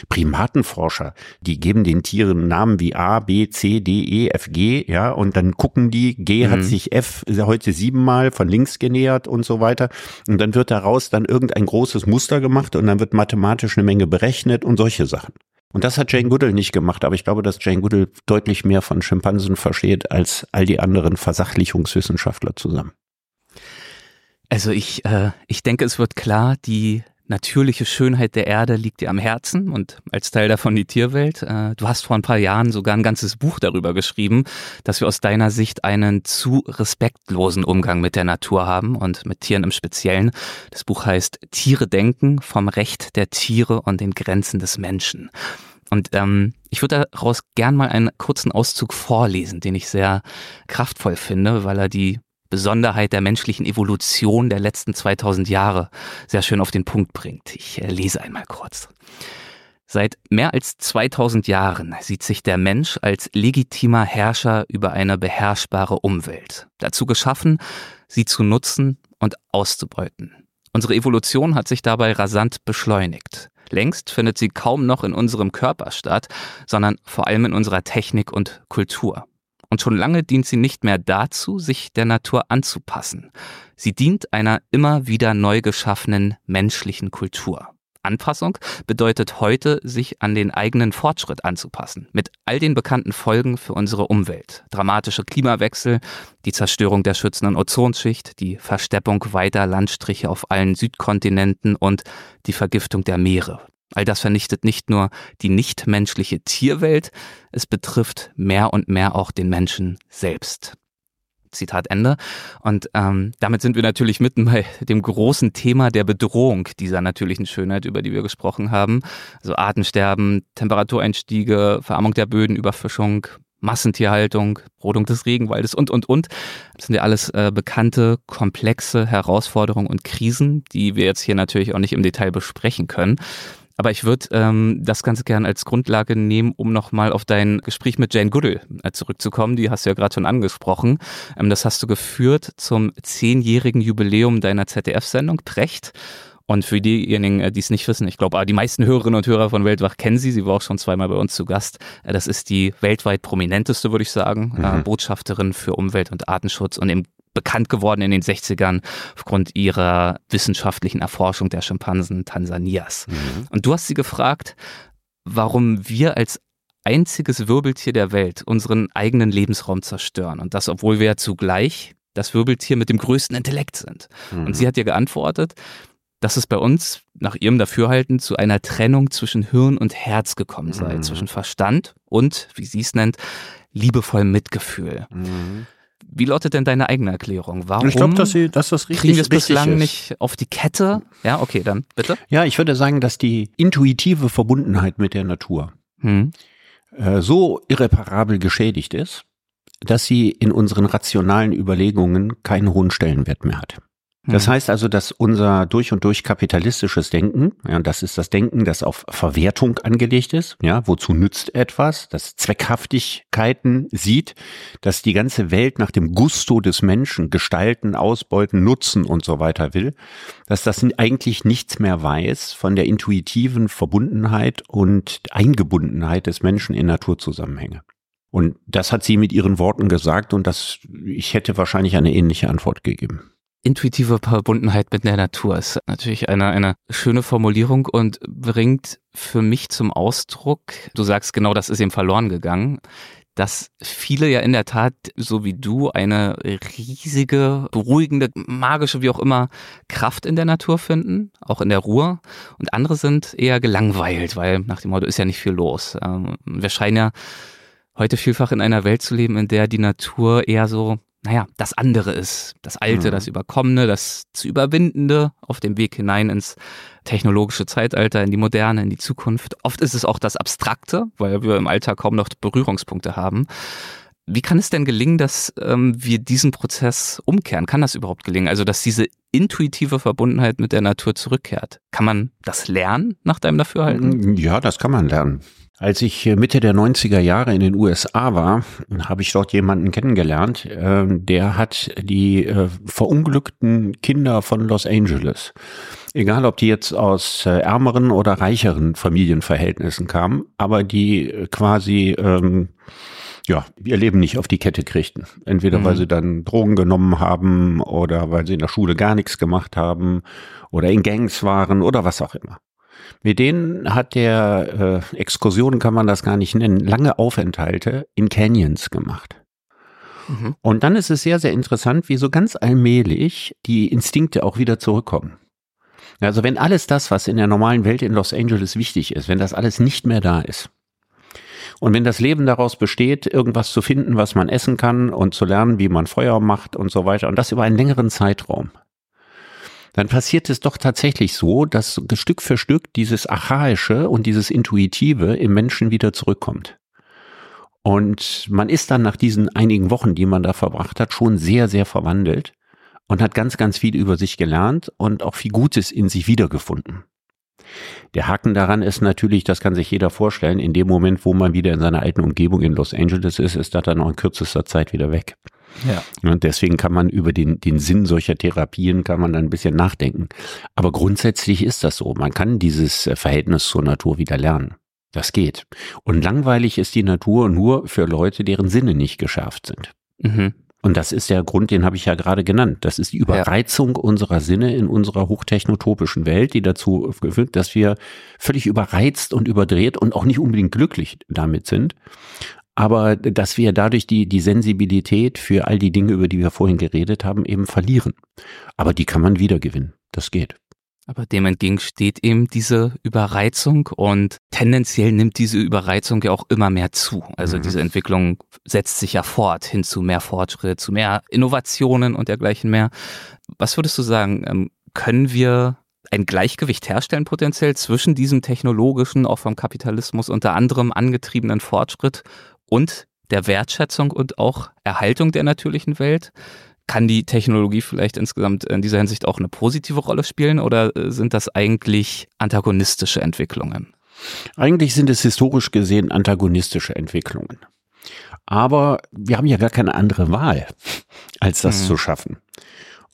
Primatenforscher, die geben den Tieren Namen wie A, B, C, D, E, F, G, ja, und dann gucken die, G mhm. hat sich F heute siebenmal von links genähert und so weiter. Und dann wird daraus dann irgendein großes Muster gemacht und dann wird mathematisch eine Menge berechnet und solche Sachen. Und das hat Jane Goodall nicht gemacht, aber ich glaube, dass Jane Goodall deutlich mehr von Schimpansen versteht als all die anderen Versachlichungswissenschaftler zusammen. Also ich, äh, ich denke, es wird klar, die natürliche Schönheit der Erde liegt dir am Herzen und als Teil davon die Tierwelt. Äh, du hast vor ein paar Jahren sogar ein ganzes Buch darüber geschrieben, dass wir aus deiner Sicht einen zu respektlosen Umgang mit der Natur haben und mit Tieren im Speziellen. Das Buch heißt Tiere denken vom Recht der Tiere und den Grenzen des Menschen. Und ähm, ich würde daraus gern mal einen kurzen Auszug vorlesen, den ich sehr kraftvoll finde, weil er die Besonderheit der menschlichen Evolution der letzten 2000 Jahre sehr schön auf den Punkt bringt. Ich äh, lese einmal kurz. Seit mehr als 2000 Jahren sieht sich der Mensch als legitimer Herrscher über eine beherrschbare Umwelt. Dazu geschaffen, sie zu nutzen und auszubeuten. Unsere Evolution hat sich dabei rasant beschleunigt. Längst findet sie kaum noch in unserem Körper statt, sondern vor allem in unserer Technik und Kultur. Und schon lange dient sie nicht mehr dazu, sich der Natur anzupassen. Sie dient einer immer wieder neu geschaffenen menschlichen Kultur. Anpassung bedeutet heute, sich an den eigenen Fortschritt anzupassen, mit all den bekannten Folgen für unsere Umwelt. Dramatische Klimawechsel, die Zerstörung der schützenden Ozonschicht, die Versteppung weiter Landstriche auf allen Südkontinenten und die Vergiftung der Meere. All das vernichtet nicht nur die nichtmenschliche Tierwelt, es betrifft mehr und mehr auch den Menschen selbst. Zitat Ende. Und ähm, damit sind wir natürlich mitten bei dem großen Thema der Bedrohung dieser natürlichen Schönheit, über die wir gesprochen haben. Also Artensterben, Temperatureinstiege, Verarmung der Böden, Überfischung, Massentierhaltung, Rodung des Regenwaldes und, und, und. Das sind ja alles äh, bekannte, komplexe Herausforderungen und Krisen, die wir jetzt hier natürlich auch nicht im Detail besprechen können. Aber ich würde ähm, das Ganze gerne als Grundlage nehmen, um nochmal auf dein Gespräch mit Jane Goodall äh, zurückzukommen. Die hast du ja gerade schon angesprochen. Ähm, das hast du geführt zum zehnjährigen Jubiläum deiner ZDF-Sendung Precht. Und für diejenigen, äh, die es nicht wissen, ich glaube, ah, die meisten Hörerinnen und Hörer von Weltwach kennen sie. Sie war auch schon zweimal bei uns zu Gast. Äh, das ist die weltweit prominenteste, würde ich sagen, mhm. Botschafterin für Umwelt und Artenschutz und im bekannt geworden in den 60ern aufgrund ihrer wissenschaftlichen Erforschung der Schimpansen Tansanias. Mhm. Und du hast sie gefragt, warum wir als einziges Wirbeltier der Welt unseren eigenen Lebensraum zerstören. Und das, obwohl wir ja zugleich das Wirbeltier mit dem größten Intellekt sind. Mhm. Und sie hat dir geantwortet, dass es bei uns nach ihrem Dafürhalten zu einer Trennung zwischen Hirn und Herz gekommen sei, mhm. zwischen Verstand und, wie sie es nennt, liebevollem Mitgefühl. Mhm. Wie lautet denn deine eigene Erklärung? Warum ich glaube, dass, sie, dass das richtig, kriegen wir es bislang ist. nicht auf die Kette? Ja, okay, dann bitte. Ja, ich würde sagen, dass die intuitive Verbundenheit mit der Natur hm. äh, so irreparabel geschädigt ist, dass sie in unseren rationalen Überlegungen keinen hohen Stellenwert mehr hat. Das hm. heißt also, dass unser durch und durch kapitalistisches Denken, ja, das ist das Denken, das auf Verwertung angelegt ist, ja, wozu nützt etwas, das Zweckhaftigkeiten sieht, dass die ganze Welt nach dem Gusto des Menschen gestalten, ausbeuten, nutzen und so weiter will, dass das eigentlich nichts mehr weiß von der intuitiven Verbundenheit und Eingebundenheit des Menschen in Naturzusammenhänge. Und das hat sie mit ihren Worten gesagt und das, ich hätte wahrscheinlich eine ähnliche Antwort gegeben intuitive Verbundenheit mit der Natur ist natürlich eine, eine schöne Formulierung und bringt für mich zum Ausdruck, du sagst genau, das ist ihm verloren gegangen, dass viele ja in der Tat, so wie du, eine riesige, beruhigende, magische, wie auch immer, Kraft in der Natur finden, auch in der Ruhe. Und andere sind eher gelangweilt, weil nach dem Motto ist ja nicht viel los. Ähm, wir scheinen ja heute vielfach in einer Welt zu leben, in der die Natur eher so naja, das andere ist, das Alte, mhm. das Überkommene, das zu Überwindende auf dem Weg hinein ins technologische Zeitalter, in die Moderne, in die Zukunft. Oft ist es auch das Abstrakte, weil wir im Alltag kaum noch Berührungspunkte haben. Wie kann es denn gelingen, dass ähm, wir diesen Prozess umkehren? Kann das überhaupt gelingen? Also, dass diese intuitive Verbundenheit mit der Natur zurückkehrt. Kann man das lernen nach deinem Dafürhalten? Ja, das kann man lernen. Als ich Mitte der 90er Jahre in den USA war, habe ich dort jemanden kennengelernt, äh, der hat die äh, verunglückten Kinder von Los Angeles, egal ob die jetzt aus äh, ärmeren oder reicheren Familienverhältnissen kamen, aber die quasi ähm, ja, ihr Leben nicht auf die Kette kriegten. Entweder mhm. weil sie dann Drogen genommen haben oder weil sie in der Schule gar nichts gemacht haben oder in Gangs waren oder was auch immer. Mit denen hat der äh, Exkursionen kann man das gar nicht nennen, lange Aufenthalte in Canyons gemacht. Mhm. Und dann ist es sehr, sehr interessant, wie so ganz allmählich die Instinkte auch wieder zurückkommen. Also wenn alles das, was in der normalen Welt in Los Angeles wichtig ist, wenn das alles nicht mehr da ist, und wenn das Leben daraus besteht, irgendwas zu finden, was man essen kann und zu lernen, wie man Feuer macht und so weiter, und das über einen längeren Zeitraum, dann passiert es doch tatsächlich so, dass Stück für Stück dieses Archaische und dieses Intuitive im Menschen wieder zurückkommt. Und man ist dann nach diesen einigen Wochen, die man da verbracht hat, schon sehr, sehr verwandelt und hat ganz, ganz viel über sich gelernt und auch viel Gutes in sich wiedergefunden. Der Haken daran ist natürlich, das kann sich jeder vorstellen, in dem Moment, wo man wieder in seiner alten Umgebung in Los Angeles ist, ist das dann auch in kürzester Zeit wieder weg. Ja. Und deswegen kann man über den, den Sinn solcher Therapien kann man dann ein bisschen nachdenken. Aber grundsätzlich ist das so. Man kann dieses Verhältnis zur Natur wieder lernen. Das geht. Und langweilig ist die Natur nur für Leute, deren Sinne nicht geschärft sind. Mhm. Und das ist der Grund, den habe ich ja gerade genannt. Das ist die Überreizung ja. unserer Sinne in unserer hochtechnotopischen Welt, die dazu führt, dass wir völlig überreizt und überdreht und auch nicht unbedingt glücklich damit sind. Aber dass wir dadurch die, die Sensibilität für all die Dinge, über die wir vorhin geredet haben, eben verlieren. Aber die kann man wiedergewinnen. Das geht. Aber dem entgegen steht eben diese Überreizung und tendenziell nimmt diese Überreizung ja auch immer mehr zu. Also mhm. diese Entwicklung setzt sich ja fort hin zu mehr Fortschritt, zu mehr Innovationen und dergleichen mehr. Was würdest du sagen, ähm, können wir ein Gleichgewicht herstellen potenziell zwischen diesem technologischen, auch vom Kapitalismus unter anderem angetriebenen Fortschritt und der Wertschätzung und auch Erhaltung der natürlichen Welt? Kann die Technologie vielleicht insgesamt in dieser Hinsicht auch eine positive Rolle spielen oder äh, sind das eigentlich antagonistische Entwicklungen? Eigentlich sind es historisch gesehen antagonistische Entwicklungen. Aber wir haben ja gar keine andere Wahl, als das hm. zu schaffen.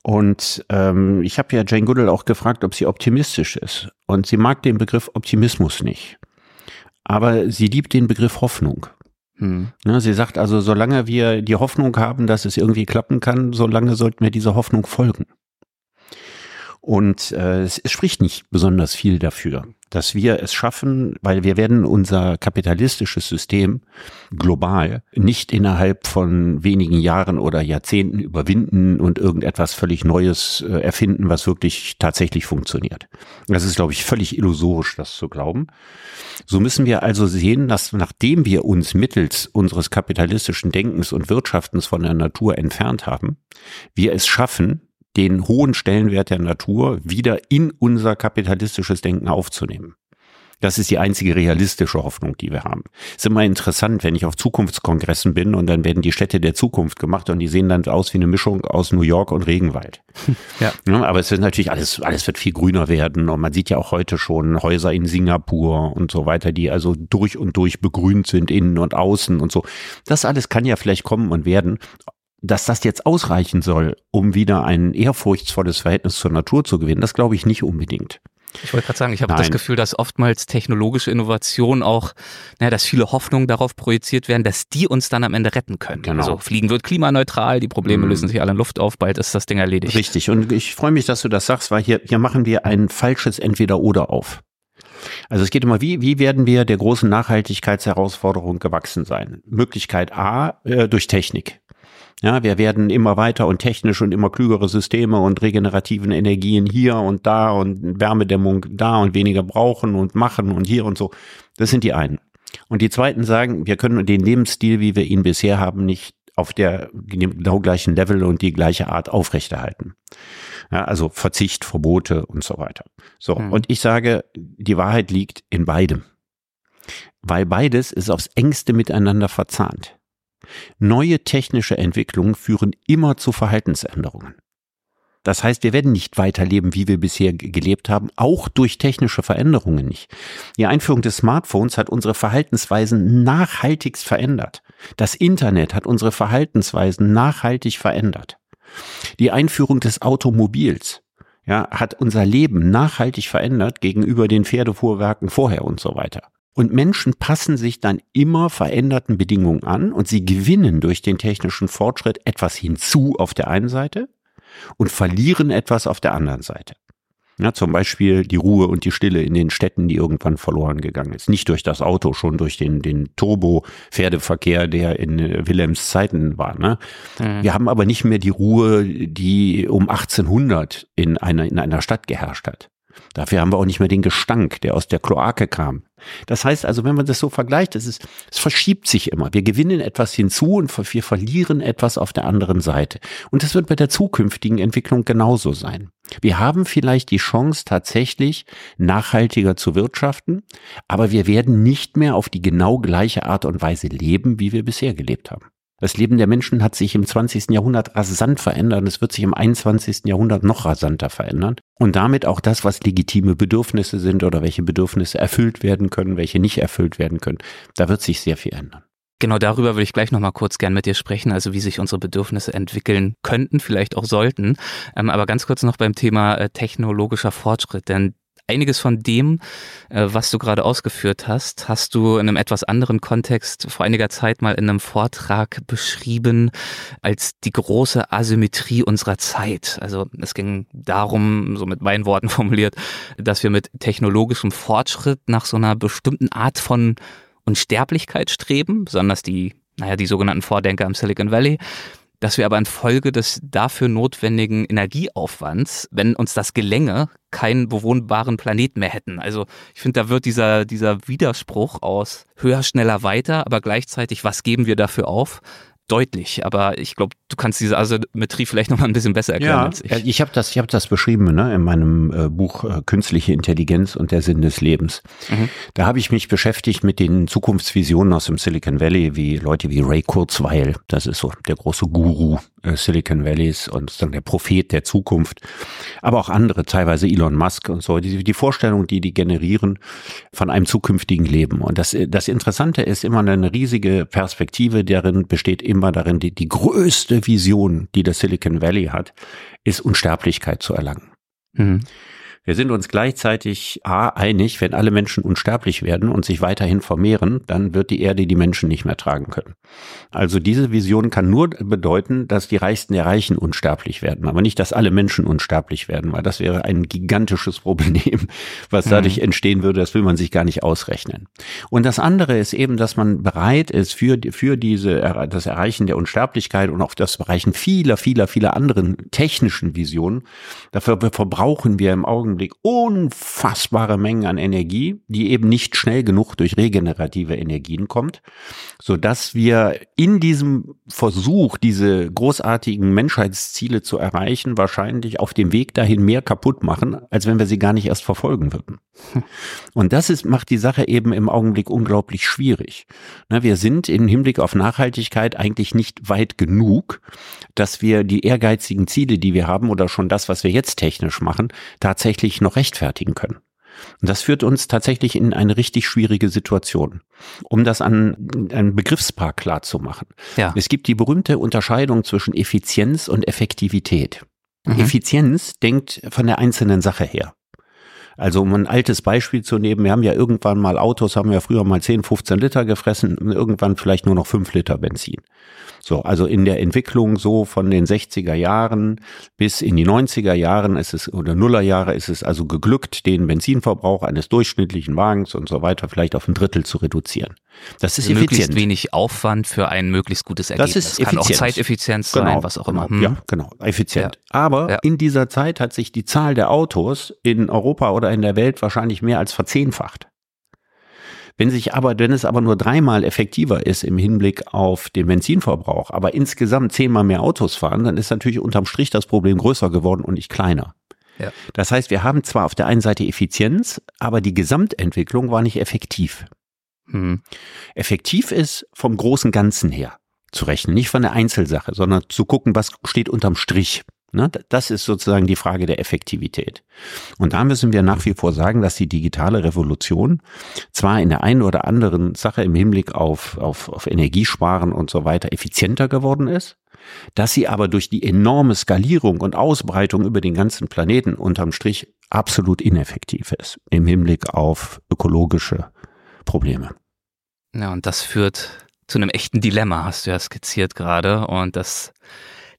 Und ähm, ich habe ja Jane Goodall auch gefragt, ob sie optimistisch ist. Und sie mag den Begriff Optimismus nicht. Aber sie liebt den Begriff Hoffnung. Hm. Ja, sie sagt also, solange wir die Hoffnung haben, dass es irgendwie klappen kann, solange sollten wir dieser Hoffnung folgen. Und äh, es, es spricht nicht besonders viel dafür, dass wir es schaffen, weil wir werden unser kapitalistisches System global nicht innerhalb von wenigen Jahren oder Jahrzehnten überwinden und irgendetwas völlig Neues äh, erfinden, was wirklich tatsächlich funktioniert. Das ist, glaube ich, völlig illusorisch, das zu glauben. So müssen wir also sehen, dass nachdem wir uns mittels unseres kapitalistischen Denkens und Wirtschaftens von der Natur entfernt haben, wir es schaffen, den hohen Stellenwert der Natur wieder in unser kapitalistisches Denken aufzunehmen. Das ist die einzige realistische Hoffnung, die wir haben. Ist immer interessant, wenn ich auf Zukunftskongressen bin und dann werden die Städte der Zukunft gemacht und die sehen dann aus wie eine Mischung aus New York und Regenwald. Ja. ja aber es ist natürlich alles, alles wird viel grüner werden und man sieht ja auch heute schon Häuser in Singapur und so weiter, die also durch und durch begrünt sind, innen und außen und so. Das alles kann ja vielleicht kommen und werden dass das jetzt ausreichen soll, um wieder ein ehrfurchtsvolles Verhältnis zur Natur zu gewinnen, das glaube ich nicht unbedingt. Ich wollte gerade sagen, ich habe das Gefühl, dass oftmals technologische Innovationen auch, naja, dass viele Hoffnungen darauf projiziert werden, dass die uns dann am Ende retten können. Genau. Also Fliegen wird klimaneutral, die Probleme mhm. lösen sich alle in Luft auf, bald ist das Ding erledigt. Richtig. Und ich freue mich, dass du das sagst, weil hier, hier machen wir ein falsches Entweder-Oder auf. Also es geht immer, wie, wie werden wir der großen Nachhaltigkeitsherausforderung gewachsen sein? Möglichkeit A, äh, durch Technik. Ja, wir werden immer weiter und technisch und immer klügere Systeme und regenerativen Energien hier und da und Wärmedämmung da und weniger brauchen und machen und hier und so. Das sind die einen. Und die zweiten sagen, wir können den Lebensstil, wie wir ihn bisher haben, nicht auf der genau gleichen Level und die gleiche Art aufrechterhalten. Ja, also Verzicht, Verbote und so weiter. So. Hm. Und ich sage, die Wahrheit liegt in beidem. Weil beides ist aufs engste miteinander verzahnt. Neue technische Entwicklungen führen immer zu Verhaltensänderungen. Das heißt, wir werden nicht weiterleben, wie wir bisher gelebt haben, auch durch technische Veränderungen nicht. Die Einführung des Smartphones hat unsere Verhaltensweisen nachhaltigst verändert. Das Internet hat unsere Verhaltensweisen nachhaltig verändert. Die Einführung des Automobils ja, hat unser Leben nachhaltig verändert gegenüber den Pferdefuhrwerken vorher und so weiter. Und Menschen passen sich dann immer veränderten Bedingungen an und sie gewinnen durch den technischen Fortschritt etwas hinzu auf der einen Seite und verlieren etwas auf der anderen Seite. Ja, zum Beispiel die Ruhe und die Stille in den Städten, die irgendwann verloren gegangen ist. Nicht durch das Auto, schon durch den, den Turbo-Pferdeverkehr, der in äh, Wilhelms Zeiten war. Ne? Mhm. Wir haben aber nicht mehr die Ruhe, die um 1800 in einer, in einer Stadt geherrscht hat. Dafür haben wir auch nicht mehr den Gestank, der aus der Kloake kam. Das heißt also, wenn man das so vergleicht, es, ist, es verschiebt sich immer. Wir gewinnen etwas hinzu und wir verlieren etwas auf der anderen Seite. Und das wird bei der zukünftigen Entwicklung genauso sein. Wir haben vielleicht die Chance, tatsächlich nachhaltiger zu wirtschaften, aber wir werden nicht mehr auf die genau gleiche Art und Weise leben, wie wir bisher gelebt haben. Das Leben der Menschen hat sich im 20. Jahrhundert rasant verändert. Es wird sich im 21. Jahrhundert noch rasanter verändern. Und damit auch das, was legitime Bedürfnisse sind oder welche Bedürfnisse erfüllt werden können, welche nicht erfüllt werden können. Da wird sich sehr viel ändern. Genau darüber würde ich gleich nochmal kurz gern mit dir sprechen, also wie sich unsere Bedürfnisse entwickeln könnten, vielleicht auch sollten. Ähm, aber ganz kurz noch beim Thema äh, technologischer Fortschritt, denn einiges von dem, äh, was du gerade ausgeführt hast, hast du in einem etwas anderen Kontext vor einiger Zeit mal in einem Vortrag beschrieben als die große Asymmetrie unserer Zeit. Also es ging darum, so mit meinen Worten formuliert, dass wir mit technologischem Fortschritt nach so einer bestimmten Art von Unsterblichkeit streben, besonders die, naja, die sogenannten Vordenker im Silicon Valley, dass wir aber infolge des dafür notwendigen Energieaufwands, wenn uns das gelänge, keinen bewohnbaren Planeten mehr hätten. Also ich finde, da wird dieser, dieser Widerspruch aus höher, schneller, weiter, aber gleichzeitig, was geben wir dafür auf, deutlich, aber ich glaube, du kannst diese Asymmetrie vielleicht noch mal ein bisschen besser erklären ja, als ich. Ich habe das, ich habe das beschrieben ne, in meinem äh, Buch äh, Künstliche Intelligenz und der Sinn des Lebens. Mhm. Da habe ich mich beschäftigt mit den Zukunftsvisionen aus dem Silicon Valley, wie Leute wie Ray Kurzweil, das ist so der große Guru äh, Silicon Valleys und sozusagen der Prophet der Zukunft, aber auch andere, teilweise Elon Musk und so, die, die Vorstellung, die die generieren von einem zukünftigen Leben. Und das, das Interessante ist immer eine riesige Perspektive, darin besteht immer darin, die, die größte Vision, die das Silicon Valley hat, ist Unsterblichkeit zu erlangen. Mhm. Wir sind uns gleichzeitig A, einig, wenn alle Menschen unsterblich werden und sich weiterhin vermehren, dann wird die Erde die Menschen nicht mehr tragen können. Also diese Vision kann nur bedeuten, dass die Reichsten der Reichen unsterblich werden, aber nicht, dass alle Menschen unsterblich werden, weil das wäre ein gigantisches Problem, was mhm. dadurch entstehen würde, das will man sich gar nicht ausrechnen. Und das andere ist eben, dass man bereit ist für, für diese, das Erreichen der Unsterblichkeit und auch das Erreichen vieler, vieler, vieler anderen technischen Visionen, dafür verbrauchen wir im Augenblick Augenblick unfassbare Mengen an Energie, die eben nicht schnell genug durch regenerative Energien kommt, so dass wir in diesem Versuch, diese großartigen Menschheitsziele zu erreichen, wahrscheinlich auf dem Weg dahin mehr kaputt machen, als wenn wir sie gar nicht erst verfolgen würden. Und das ist, macht die Sache eben im Augenblick unglaublich schwierig. wir sind im Hinblick auf Nachhaltigkeit eigentlich nicht weit genug, dass wir die ehrgeizigen Ziele, die wir haben oder schon das, was wir jetzt technisch machen, tatsächlich noch rechtfertigen können. Und das führt uns tatsächlich in eine richtig schwierige Situation. Um das an einem Begriffspaar klar zu machen. Ja. Es gibt die berühmte Unterscheidung zwischen Effizienz und Effektivität. Mhm. Effizienz denkt von der einzelnen Sache her. Also um ein altes Beispiel zu nehmen, wir haben ja irgendwann mal Autos, haben ja früher mal 10, 15 Liter gefressen, irgendwann vielleicht nur noch 5 Liter Benzin. So, also in der Entwicklung so von den 60er Jahren bis in die 90er Jahren ist es oder Nuller Jahre ist es also geglückt, den Benzinverbrauch eines durchschnittlichen Wagens und so weiter vielleicht auf ein Drittel zu reduzieren. Das ist also effizient. Möglichst wenig Aufwand für ein möglichst gutes Ergebnis. Das ist effizient. Kann auch Zeiteffizienz genau. sein, was auch immer. Hm. Ja, genau, effizient. Ja. Aber ja. in dieser Zeit hat sich die Zahl der Autos in Europa oder in der Welt wahrscheinlich mehr als verzehnfacht. Wenn sich aber, wenn es aber nur dreimal effektiver ist im Hinblick auf den Benzinverbrauch, aber insgesamt zehnmal mehr Autos fahren, dann ist natürlich unterm Strich das Problem größer geworden und nicht kleiner. Ja. Das heißt, wir haben zwar auf der einen Seite Effizienz, aber die Gesamtentwicklung war nicht effektiv. Hm. Effektiv ist vom großen Ganzen her zu rechnen, nicht von der Einzelsache, sondern zu gucken, was steht unterm Strich. Ne? Das ist sozusagen die Frage der Effektivität. Und da müssen wir nach wie vor sagen, dass die digitale Revolution zwar in der einen oder anderen Sache im Hinblick auf, auf, auf Energiesparen und so weiter effizienter geworden ist, dass sie aber durch die enorme Skalierung und Ausbreitung über den ganzen Planeten unterm Strich absolut ineffektiv ist im Hinblick auf ökologische Probleme. Ja, und das führt zu einem echten Dilemma, hast du ja skizziert gerade. Und das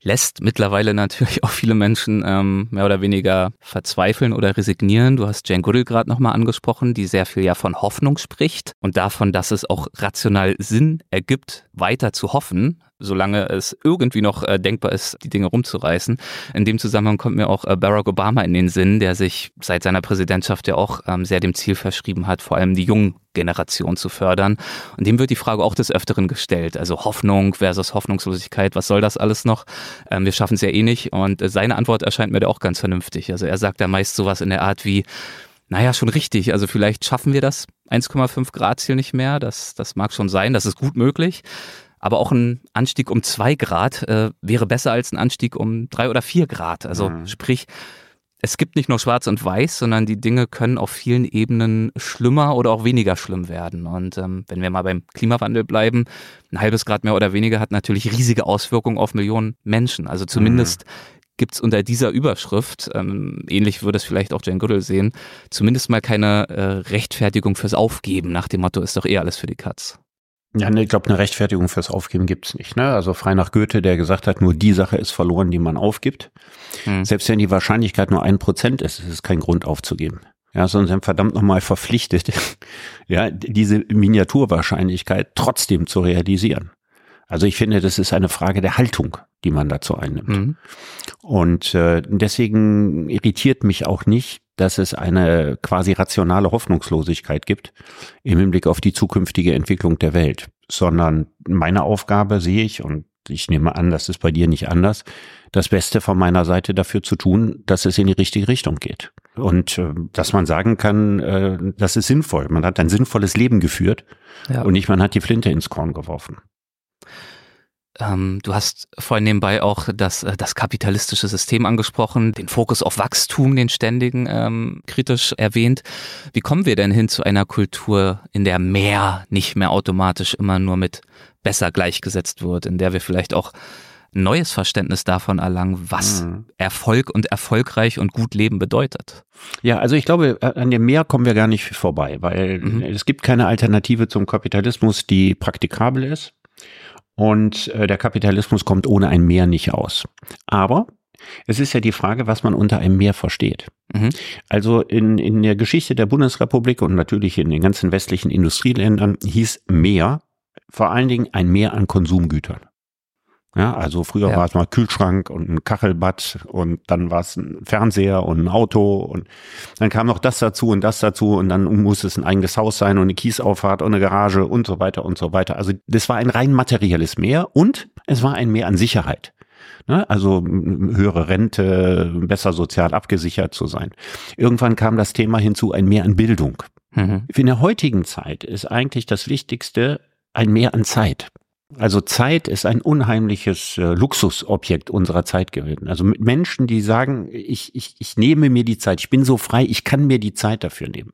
lässt mittlerweile natürlich auch viele Menschen ähm, mehr oder weniger verzweifeln oder resignieren. Du hast Jane Goodall gerade nochmal angesprochen, die sehr viel ja von Hoffnung spricht und davon, dass es auch rational Sinn ergibt, weiter zu hoffen, solange es irgendwie noch äh, denkbar ist, die Dinge rumzureißen. In dem Zusammenhang kommt mir auch äh, Barack Obama in den Sinn, der sich seit seiner Präsidentschaft ja auch ähm, sehr dem Ziel verschrieben hat, vor allem die jungen Generation zu fördern. Und dem wird die Frage auch des Öfteren gestellt. Also Hoffnung versus Hoffnungslosigkeit, was soll das alles noch? Ähm, wir schaffen es ja eh nicht. Und äh, seine Antwort erscheint mir da auch ganz vernünftig. Also er sagt da meist sowas in der Art wie, naja, schon richtig. Also vielleicht schaffen wir das 1,5 Grad Ziel nicht mehr. Das, das mag schon sein. Das ist gut möglich. Aber auch ein Anstieg um zwei Grad äh, wäre besser als ein Anstieg um drei oder vier Grad. Also mhm. sprich, es gibt nicht nur Schwarz und Weiß, sondern die Dinge können auf vielen Ebenen schlimmer oder auch weniger schlimm werden. Und ähm, wenn wir mal beim Klimawandel bleiben, ein halbes Grad mehr oder weniger hat natürlich riesige Auswirkungen auf Millionen Menschen. Also zumindest mhm. Gibt es unter dieser Überschrift, ähm, ähnlich würde es vielleicht auch Jane Goodall sehen, zumindest mal keine äh, Rechtfertigung fürs Aufgeben nach dem Motto, ist doch eh alles für die Katz. Ja, ich glaube, eine Rechtfertigung fürs Aufgeben gibt's nicht. Ne? Also frei nach Goethe, der gesagt hat, nur die Sache ist verloren, die man aufgibt. Hm. Selbst wenn die Wahrscheinlichkeit nur ein Prozent ist, ist es kein Grund aufzugeben. Ja, sondern sind verdammt nochmal verpflichtet, ja, diese Miniaturwahrscheinlichkeit trotzdem zu realisieren. Also ich finde, das ist eine Frage der Haltung, die man dazu einnimmt. Mhm. Und äh, deswegen irritiert mich auch nicht, dass es eine quasi rationale Hoffnungslosigkeit gibt im Hinblick auf die zukünftige Entwicklung der Welt, sondern meine Aufgabe sehe ich und ich nehme an, das ist bei dir nicht anders, das Beste von meiner Seite dafür zu tun, dass es in die richtige Richtung geht. Und äh, dass man sagen kann, äh, das ist sinnvoll. Man hat ein sinnvolles Leben geführt ja. und nicht man hat die Flinte ins Korn geworfen. Ähm, du hast vorhin nebenbei auch das, äh, das kapitalistische System angesprochen, den Fokus auf Wachstum, den ständigen, ähm, kritisch erwähnt. Wie kommen wir denn hin zu einer Kultur, in der mehr nicht mehr automatisch immer nur mit besser gleichgesetzt wird, in der wir vielleicht auch ein neues Verständnis davon erlangen, was mhm. Erfolg und erfolgreich und gut leben bedeutet. Ja, also ich glaube, äh, an dem Mehr kommen wir gar nicht vorbei, weil mhm. es gibt keine Alternative zum Kapitalismus, die praktikabel ist. Und äh, der Kapitalismus kommt ohne ein Mehr nicht aus. Aber es ist ja die Frage, was man unter einem Mehr versteht. Mhm. Also in, in der Geschichte der Bundesrepublik und natürlich in den ganzen westlichen Industrieländern hieß Mehr vor allen Dingen ein Mehr an Konsumgütern. Ja, also früher ja. war es mal Kühlschrank und ein Kachelbad und dann war es ein Fernseher und ein Auto und dann kam noch das dazu und das dazu und dann muss es ein eigenes Haus sein und eine Kiesauffahrt und eine Garage und so weiter und so weiter. Also das war ein rein materielles Mehr und es war ein Mehr an Sicherheit. Ne? Also höhere Rente, besser sozial abgesichert zu sein. Irgendwann kam das Thema hinzu, ein Mehr an Bildung. Mhm. In der heutigen Zeit ist eigentlich das Wichtigste ein Mehr an Zeit. Also Zeit ist ein unheimliches äh, Luxusobjekt unserer Zeit gewesen. Also mit Menschen, die sagen, ich, ich, ich nehme mir die Zeit, ich bin so frei, ich kann mir die Zeit dafür nehmen.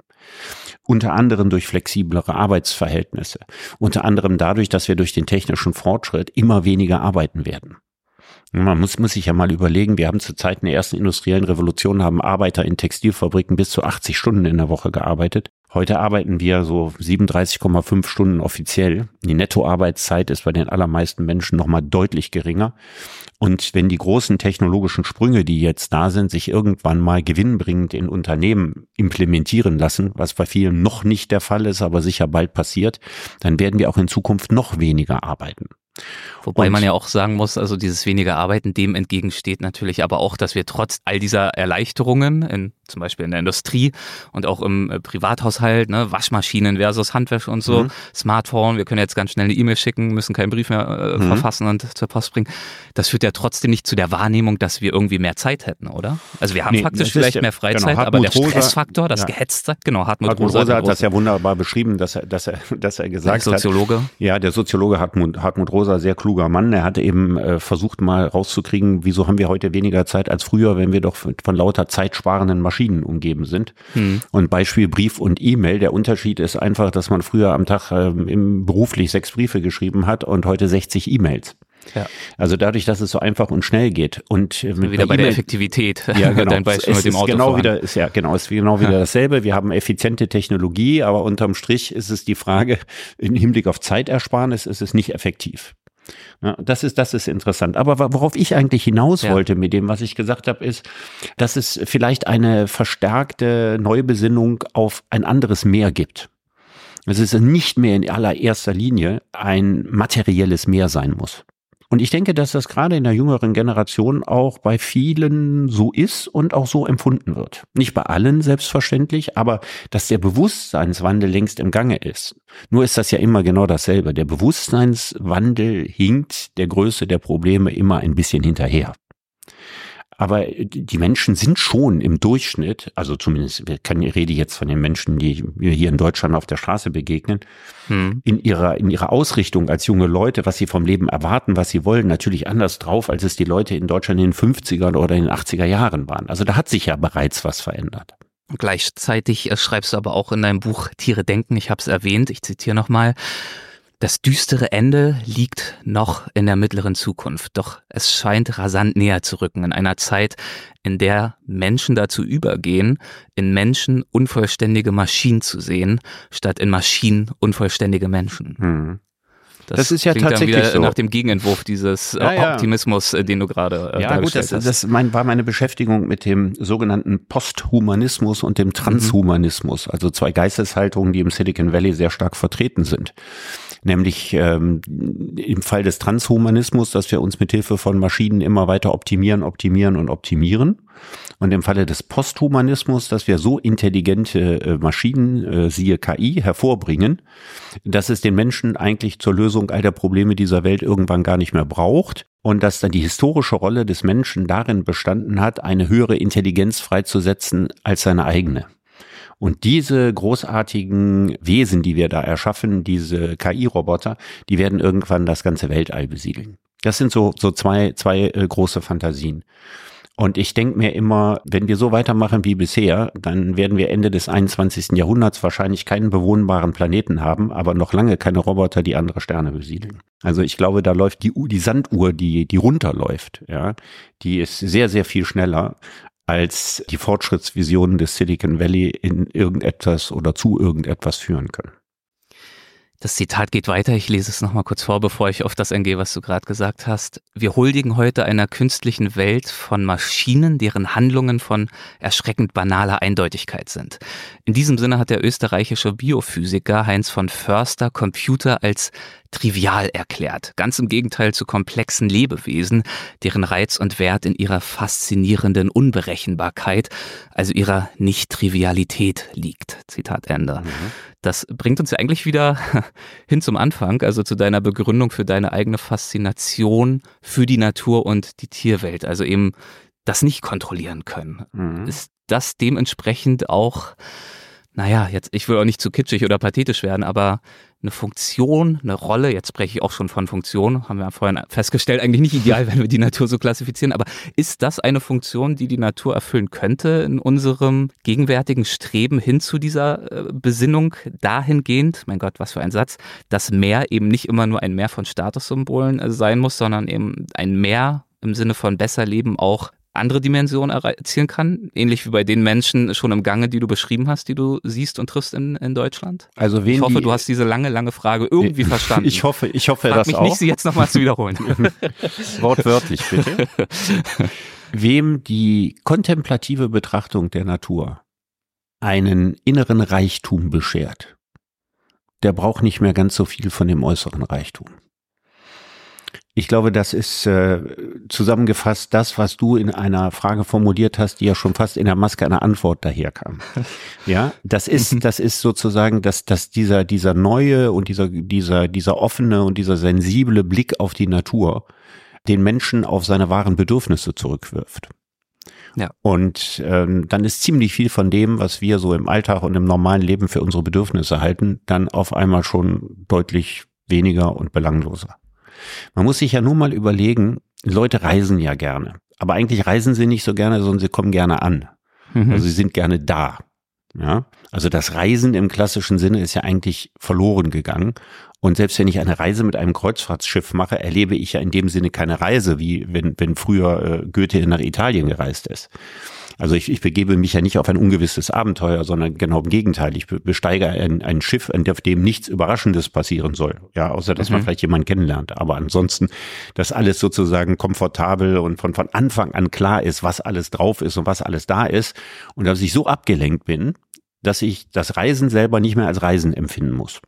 Unter anderem durch flexiblere Arbeitsverhältnisse. Unter anderem dadurch, dass wir durch den technischen Fortschritt immer weniger arbeiten werden. Man muss, muss sich ja mal überlegen, wir haben zu Zeiten der ersten industriellen Revolution haben Arbeiter in Textilfabriken bis zu 80 Stunden in der Woche gearbeitet. Heute arbeiten wir so 37,5 Stunden offiziell. Die Nettoarbeitszeit ist bei den allermeisten Menschen nochmal deutlich geringer. Und wenn die großen technologischen Sprünge, die jetzt da sind, sich irgendwann mal gewinnbringend in Unternehmen implementieren lassen, was bei vielen noch nicht der Fall ist, aber sicher bald passiert, dann werden wir auch in Zukunft noch weniger arbeiten. Wobei und man ja auch sagen muss, also dieses weniger Arbeiten, dem entgegensteht natürlich aber auch, dass wir trotz all dieser Erleichterungen, in, zum Beispiel in der Industrie und auch im äh, Privathaushalt, ne, Waschmaschinen versus Handwäsche und so, mhm. Smartphone, wir können jetzt ganz schnell eine E-Mail schicken, müssen keinen Brief mehr äh, mhm. verfassen und zur Post bringen. Das führt ja trotzdem nicht zu der Wahrnehmung, dass wir irgendwie mehr Zeit hätten, oder? Also wir haben nee, faktisch vielleicht ja, mehr Freizeit, genau, aber der Stressfaktor, das ja. Gehetzte, genau, Hartmut, Hartmut Rosa, Rosa hat das ja wunderbar beschrieben, dass er, dass er, dass er gesagt der Soziologe. hat. Ja, der Soziologe Hartmut, Hartmut Rosa, sehr klug kluger Mann. Er hatte eben äh, versucht mal rauszukriegen, wieso haben wir heute weniger Zeit als früher, wenn wir doch von lauter zeitsparenden Maschinen umgeben sind. Hm. Und Beispiel Brief und E-Mail. Der Unterschied ist einfach, dass man früher am Tag äh, im beruflich sechs Briefe geschrieben hat und heute 60 E-Mails. Ja. Also dadurch, dass es so einfach und schnell geht und äh, mit wieder bei der Effektivität. Ja, genau. Dein Beispiel es mit dem Auto genau wieder ist ja genau ist genau wieder ja. dasselbe. Wir haben effiziente Technologie, aber unterm Strich ist es die Frage im Hinblick auf Zeitersparnis ist es nicht effektiv. Ja, das ist, das ist interessant. Aber worauf ich eigentlich hinaus ja. wollte mit dem, was ich gesagt habe, ist, dass es vielleicht eine verstärkte Neubesinnung auf ein anderes Meer gibt. Dass es nicht mehr in allererster Linie ein materielles Meer sein muss. Und ich denke, dass das gerade in der jüngeren Generation auch bei vielen so ist und auch so empfunden wird. Nicht bei allen selbstverständlich, aber dass der Bewusstseinswandel längst im Gange ist. Nur ist das ja immer genau dasselbe. Der Bewusstseinswandel hinkt der Größe der Probleme immer ein bisschen hinterher. Aber die Menschen sind schon im Durchschnitt, also zumindest, wir können, ich rede jetzt von den Menschen, die wir hier in Deutschland auf der Straße begegnen, hm. in ihrer, in ihrer Ausrichtung als junge Leute, was sie vom Leben erwarten, was sie wollen, natürlich anders drauf, als es die Leute in Deutschland in den 50er oder in den 80er Jahren waren. Also da hat sich ja bereits was verändert. Gleichzeitig äh, schreibst du aber auch in deinem Buch Tiere denken, ich habe es erwähnt, ich zitiere nochmal, das düstere Ende liegt noch in der mittleren Zukunft, doch es scheint rasant näher zu rücken in einer Zeit, in der Menschen dazu übergehen, in Menschen unvollständige Maschinen zu sehen, statt in Maschinen unvollständige Menschen. Mhm. Das, das, ist ja tatsächlich so. nach dem Gegenentwurf dieses äh, ja, ja. Optimismus, äh, den du gerade äh, Ja gut, das, hast. das mein, war meine Beschäftigung mit dem sogenannten Posthumanismus und dem Transhumanismus, mhm. also zwei Geisteshaltungen, die im Silicon Valley sehr stark vertreten sind nämlich ähm, im Fall des Transhumanismus, dass wir uns mit Hilfe von Maschinen immer weiter optimieren, optimieren und optimieren. Und im Falle des Posthumanismus, dass wir so intelligente äh, Maschinen, äh, siehe KI, hervorbringen, dass es den Menschen eigentlich zur Lösung all der Probleme dieser Welt irgendwann gar nicht mehr braucht und dass dann die historische Rolle des Menschen darin bestanden hat, eine höhere Intelligenz freizusetzen als seine eigene. Und diese großartigen Wesen, die wir da erschaffen, diese KI-Roboter, die werden irgendwann das ganze Weltall besiedeln. Das sind so, so zwei, zwei äh, große Fantasien. Und ich denke mir immer, wenn wir so weitermachen wie bisher, dann werden wir Ende des 21. Jahrhunderts wahrscheinlich keinen bewohnbaren Planeten haben, aber noch lange keine Roboter, die andere Sterne besiedeln. Also ich glaube, da läuft die, die Sanduhr, die, die runterläuft, ja, die ist sehr, sehr viel schneller als die Fortschrittsvisionen des Silicon Valley in irgendetwas oder zu irgendetwas führen können. Das Zitat geht weiter, ich lese es nochmal kurz vor, bevor ich auf das eingehe, was du gerade gesagt hast. Wir huldigen heute einer künstlichen Welt von Maschinen, deren Handlungen von erschreckend banaler Eindeutigkeit sind. In diesem Sinne hat der österreichische Biophysiker Heinz von Förster Computer als trivial erklärt. Ganz im Gegenteil zu komplexen Lebewesen, deren Reiz und Wert in ihrer faszinierenden Unberechenbarkeit, also ihrer Nicht-Trivialität liegt. Zitat Ende. Mhm. Das bringt uns ja eigentlich wieder hin zum Anfang, also zu deiner Begründung für deine eigene Faszination für die Natur und die Tierwelt, also eben das nicht kontrollieren können. Mhm. Ist das dementsprechend auch naja, jetzt, ich will auch nicht zu kitschig oder pathetisch werden, aber eine Funktion, eine Rolle, jetzt spreche ich auch schon von Funktion, haben wir vorhin festgestellt, eigentlich nicht ideal, wenn wir die Natur so klassifizieren, aber ist das eine Funktion, die die Natur erfüllen könnte in unserem gegenwärtigen Streben hin zu dieser äh, Besinnung dahingehend, mein Gott, was für ein Satz, dass Mehr eben nicht immer nur ein Mehr von Statussymbolen äh, sein muss, sondern eben ein Mehr im Sinne von besser leben auch andere Dimensionen erzielen kann, ähnlich wie bei den Menschen schon im Gange, die du beschrieben hast, die du siehst und triffst in, in Deutschland? Also wen ich hoffe, du hast diese lange, lange Frage irgendwie verstanden. Ich hoffe, ich hoffe Frag das mich auch. nicht, sie jetzt nochmal zu wiederholen. Wortwörtlich bitte. Wem die kontemplative Betrachtung der Natur einen inneren Reichtum beschert, der braucht nicht mehr ganz so viel von dem äußeren Reichtum. Ich glaube, das ist äh, zusammengefasst das, was du in einer Frage formuliert hast, die ja schon fast in der Maske einer Antwort daherkam. Ja, das ist, mhm. das ist sozusagen, dass, dass dieser, dieser neue und dieser, dieser, dieser offene und dieser sensible Blick auf die Natur den Menschen auf seine wahren Bedürfnisse zurückwirft. Ja. Und ähm, dann ist ziemlich viel von dem, was wir so im Alltag und im normalen Leben für unsere Bedürfnisse halten, dann auf einmal schon deutlich weniger und belangloser. Man muss sich ja nur mal überlegen, Leute reisen ja gerne. Aber eigentlich reisen sie nicht so gerne, sondern sie kommen gerne an. Mhm. Also sie sind gerne da. Ja, also das Reisen im klassischen Sinne ist ja eigentlich verloren gegangen. Und selbst wenn ich eine Reise mit einem Kreuzfahrtschiff mache, erlebe ich ja in dem Sinne keine Reise, wie wenn, wenn früher äh, Goethe nach Italien gereist ist. Also ich, ich begebe mich ja nicht auf ein ungewisses Abenteuer, sondern genau im Gegenteil. Ich besteige ein, ein Schiff, an dem nichts Überraschendes passieren soll. Ja, außer dass mhm. man vielleicht jemanden kennenlernt. Aber ansonsten, dass alles sozusagen komfortabel und von, von Anfang an klar ist, was alles drauf ist und was alles da ist. Und dass ich so abgelenkt bin, dass ich das Reisen selber nicht mehr als Reisen empfinden muss.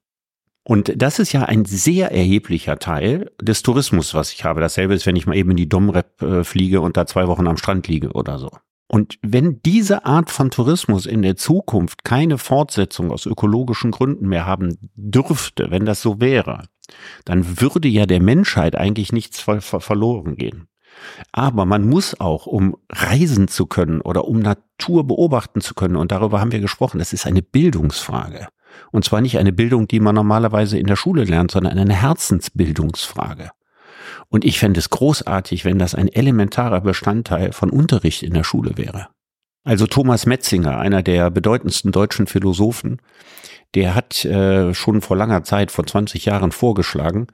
Und das ist ja ein sehr erheblicher Teil des Tourismus, was ich habe. Dasselbe ist, wenn ich mal eben in die Domrep äh, fliege und da zwei Wochen am Strand liege oder so. Und wenn diese Art von Tourismus in der Zukunft keine Fortsetzung aus ökologischen Gründen mehr haben dürfte, wenn das so wäre, dann würde ja der Menschheit eigentlich nichts ver verloren gehen. Aber man muss auch, um reisen zu können oder um Natur beobachten zu können, und darüber haben wir gesprochen, das ist eine Bildungsfrage. Und zwar nicht eine Bildung, die man normalerweise in der Schule lernt, sondern eine Herzensbildungsfrage. Und ich fände es großartig, wenn das ein elementarer Bestandteil von Unterricht in der Schule wäre. Also Thomas Metzinger, einer der bedeutendsten deutschen Philosophen, der hat äh, schon vor langer Zeit, vor 20 Jahren vorgeschlagen,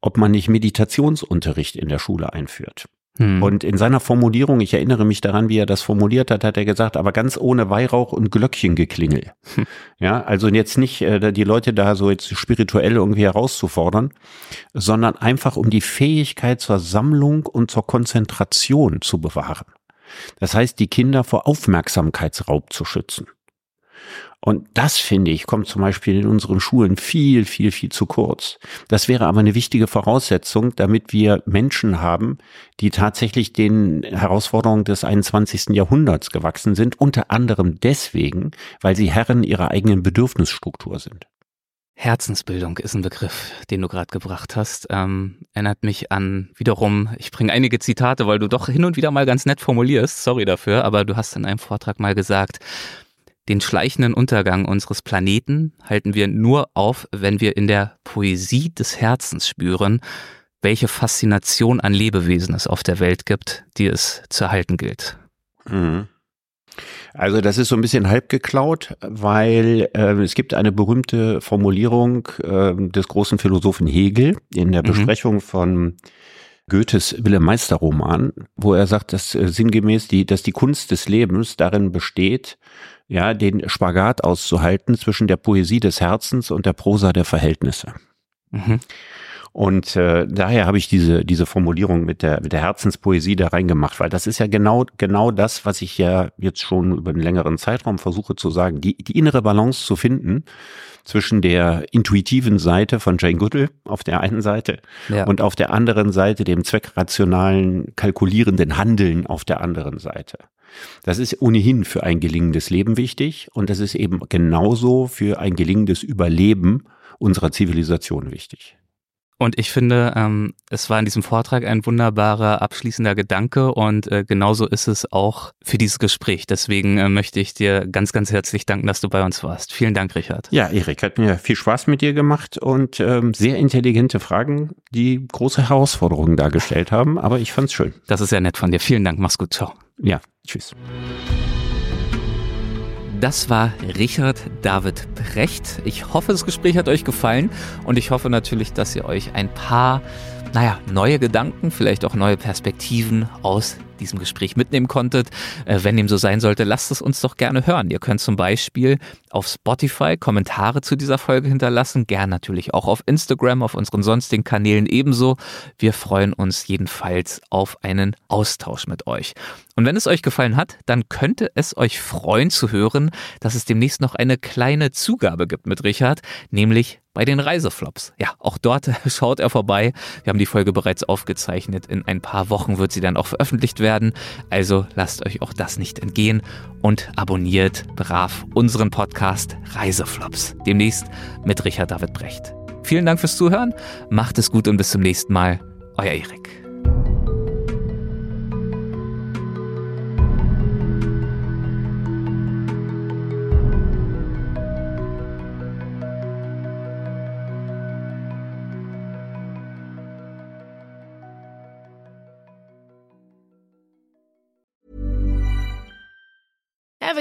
ob man nicht Meditationsunterricht in der Schule einführt. Hm. Und in seiner Formulierung, ich erinnere mich daran, wie er das formuliert hat, hat er gesagt, aber ganz ohne Weihrauch und Glöckchengeklingel. Hm. Ja, also jetzt nicht äh, die Leute da so jetzt spirituell irgendwie herauszufordern, sondern einfach um die Fähigkeit zur Sammlung und zur Konzentration zu bewahren. Das heißt, die Kinder vor Aufmerksamkeitsraub zu schützen. Und das, finde ich, kommt zum Beispiel in unseren Schulen viel, viel, viel zu kurz. Das wäre aber eine wichtige Voraussetzung, damit wir Menschen haben, die tatsächlich den Herausforderungen des 21. Jahrhunderts gewachsen sind, unter anderem deswegen, weil sie Herren ihrer eigenen Bedürfnisstruktur sind. Herzensbildung ist ein Begriff, den du gerade gebracht hast. Ähm, erinnert mich an wiederum, ich bringe einige Zitate, weil du doch hin und wieder mal ganz nett formulierst, sorry dafür, aber du hast in einem Vortrag mal gesagt, den schleichenden Untergang unseres Planeten halten wir nur auf, wenn wir in der Poesie des Herzens spüren, welche Faszination an Lebewesen es auf der Welt gibt, die es zu erhalten gilt. Mhm. Also das ist so ein bisschen halb geklaut, weil äh, es gibt eine berühmte Formulierung äh, des großen Philosophen Hegel in der mhm. Besprechung von Goethes Wilhelm Meister Roman, wo er sagt, dass äh, sinngemäß die, dass die Kunst des Lebens darin besteht, ja, den Spagat auszuhalten zwischen der Poesie des Herzens und der Prosa der Verhältnisse. Mhm. Und äh, daher habe ich diese, diese Formulierung mit der, mit der Herzenspoesie da reingemacht, weil das ist ja genau, genau das, was ich ja jetzt schon über einen längeren Zeitraum versuche zu sagen, die, die innere Balance zu finden zwischen der intuitiven Seite von Jane Goodall auf der einen Seite ja. und auf der anderen Seite dem zweckrationalen, kalkulierenden Handeln auf der anderen Seite. Das ist ohnehin für ein gelingendes Leben wichtig und das ist eben genauso für ein gelingendes Überleben unserer Zivilisation wichtig. Und ich finde, ähm, es war in diesem Vortrag ein wunderbarer abschließender Gedanke und äh, genauso ist es auch für dieses Gespräch. Deswegen äh, möchte ich dir ganz, ganz herzlich danken, dass du bei uns warst. Vielen Dank, Richard. Ja, Erik, hat mir viel Spaß mit dir gemacht und ähm, sehr intelligente Fragen, die große Herausforderungen dargestellt haben, aber ich fand's schön. Das ist sehr nett von dir. Vielen Dank, mach's gut, ciao. Ja, tschüss. Das war Richard David Brecht. Ich hoffe, das Gespräch hat euch gefallen und ich hoffe natürlich, dass ihr euch ein paar, naja, neue Gedanken, vielleicht auch neue Perspektiven aus diesem Gespräch mitnehmen konntet. Äh, wenn dem so sein sollte, lasst es uns doch gerne hören. Ihr könnt zum Beispiel auf Spotify Kommentare zu dieser Folge hinterlassen, gern natürlich auch auf Instagram, auf unseren sonstigen Kanälen ebenso. Wir freuen uns jedenfalls auf einen Austausch mit euch. Und wenn es euch gefallen hat, dann könnte es euch freuen zu hören, dass es demnächst noch eine kleine Zugabe gibt mit Richard, nämlich bei den Reiseflops. Ja, auch dort schaut er vorbei. Wir haben die Folge bereits aufgezeichnet. In ein paar Wochen wird sie dann auch veröffentlicht werden. Also lasst euch auch das nicht entgehen und abonniert brav unseren Podcast Reiseflops. Demnächst mit Richard David Brecht. Vielen Dank fürs Zuhören. Macht es gut und bis zum nächsten Mal. Euer Erik.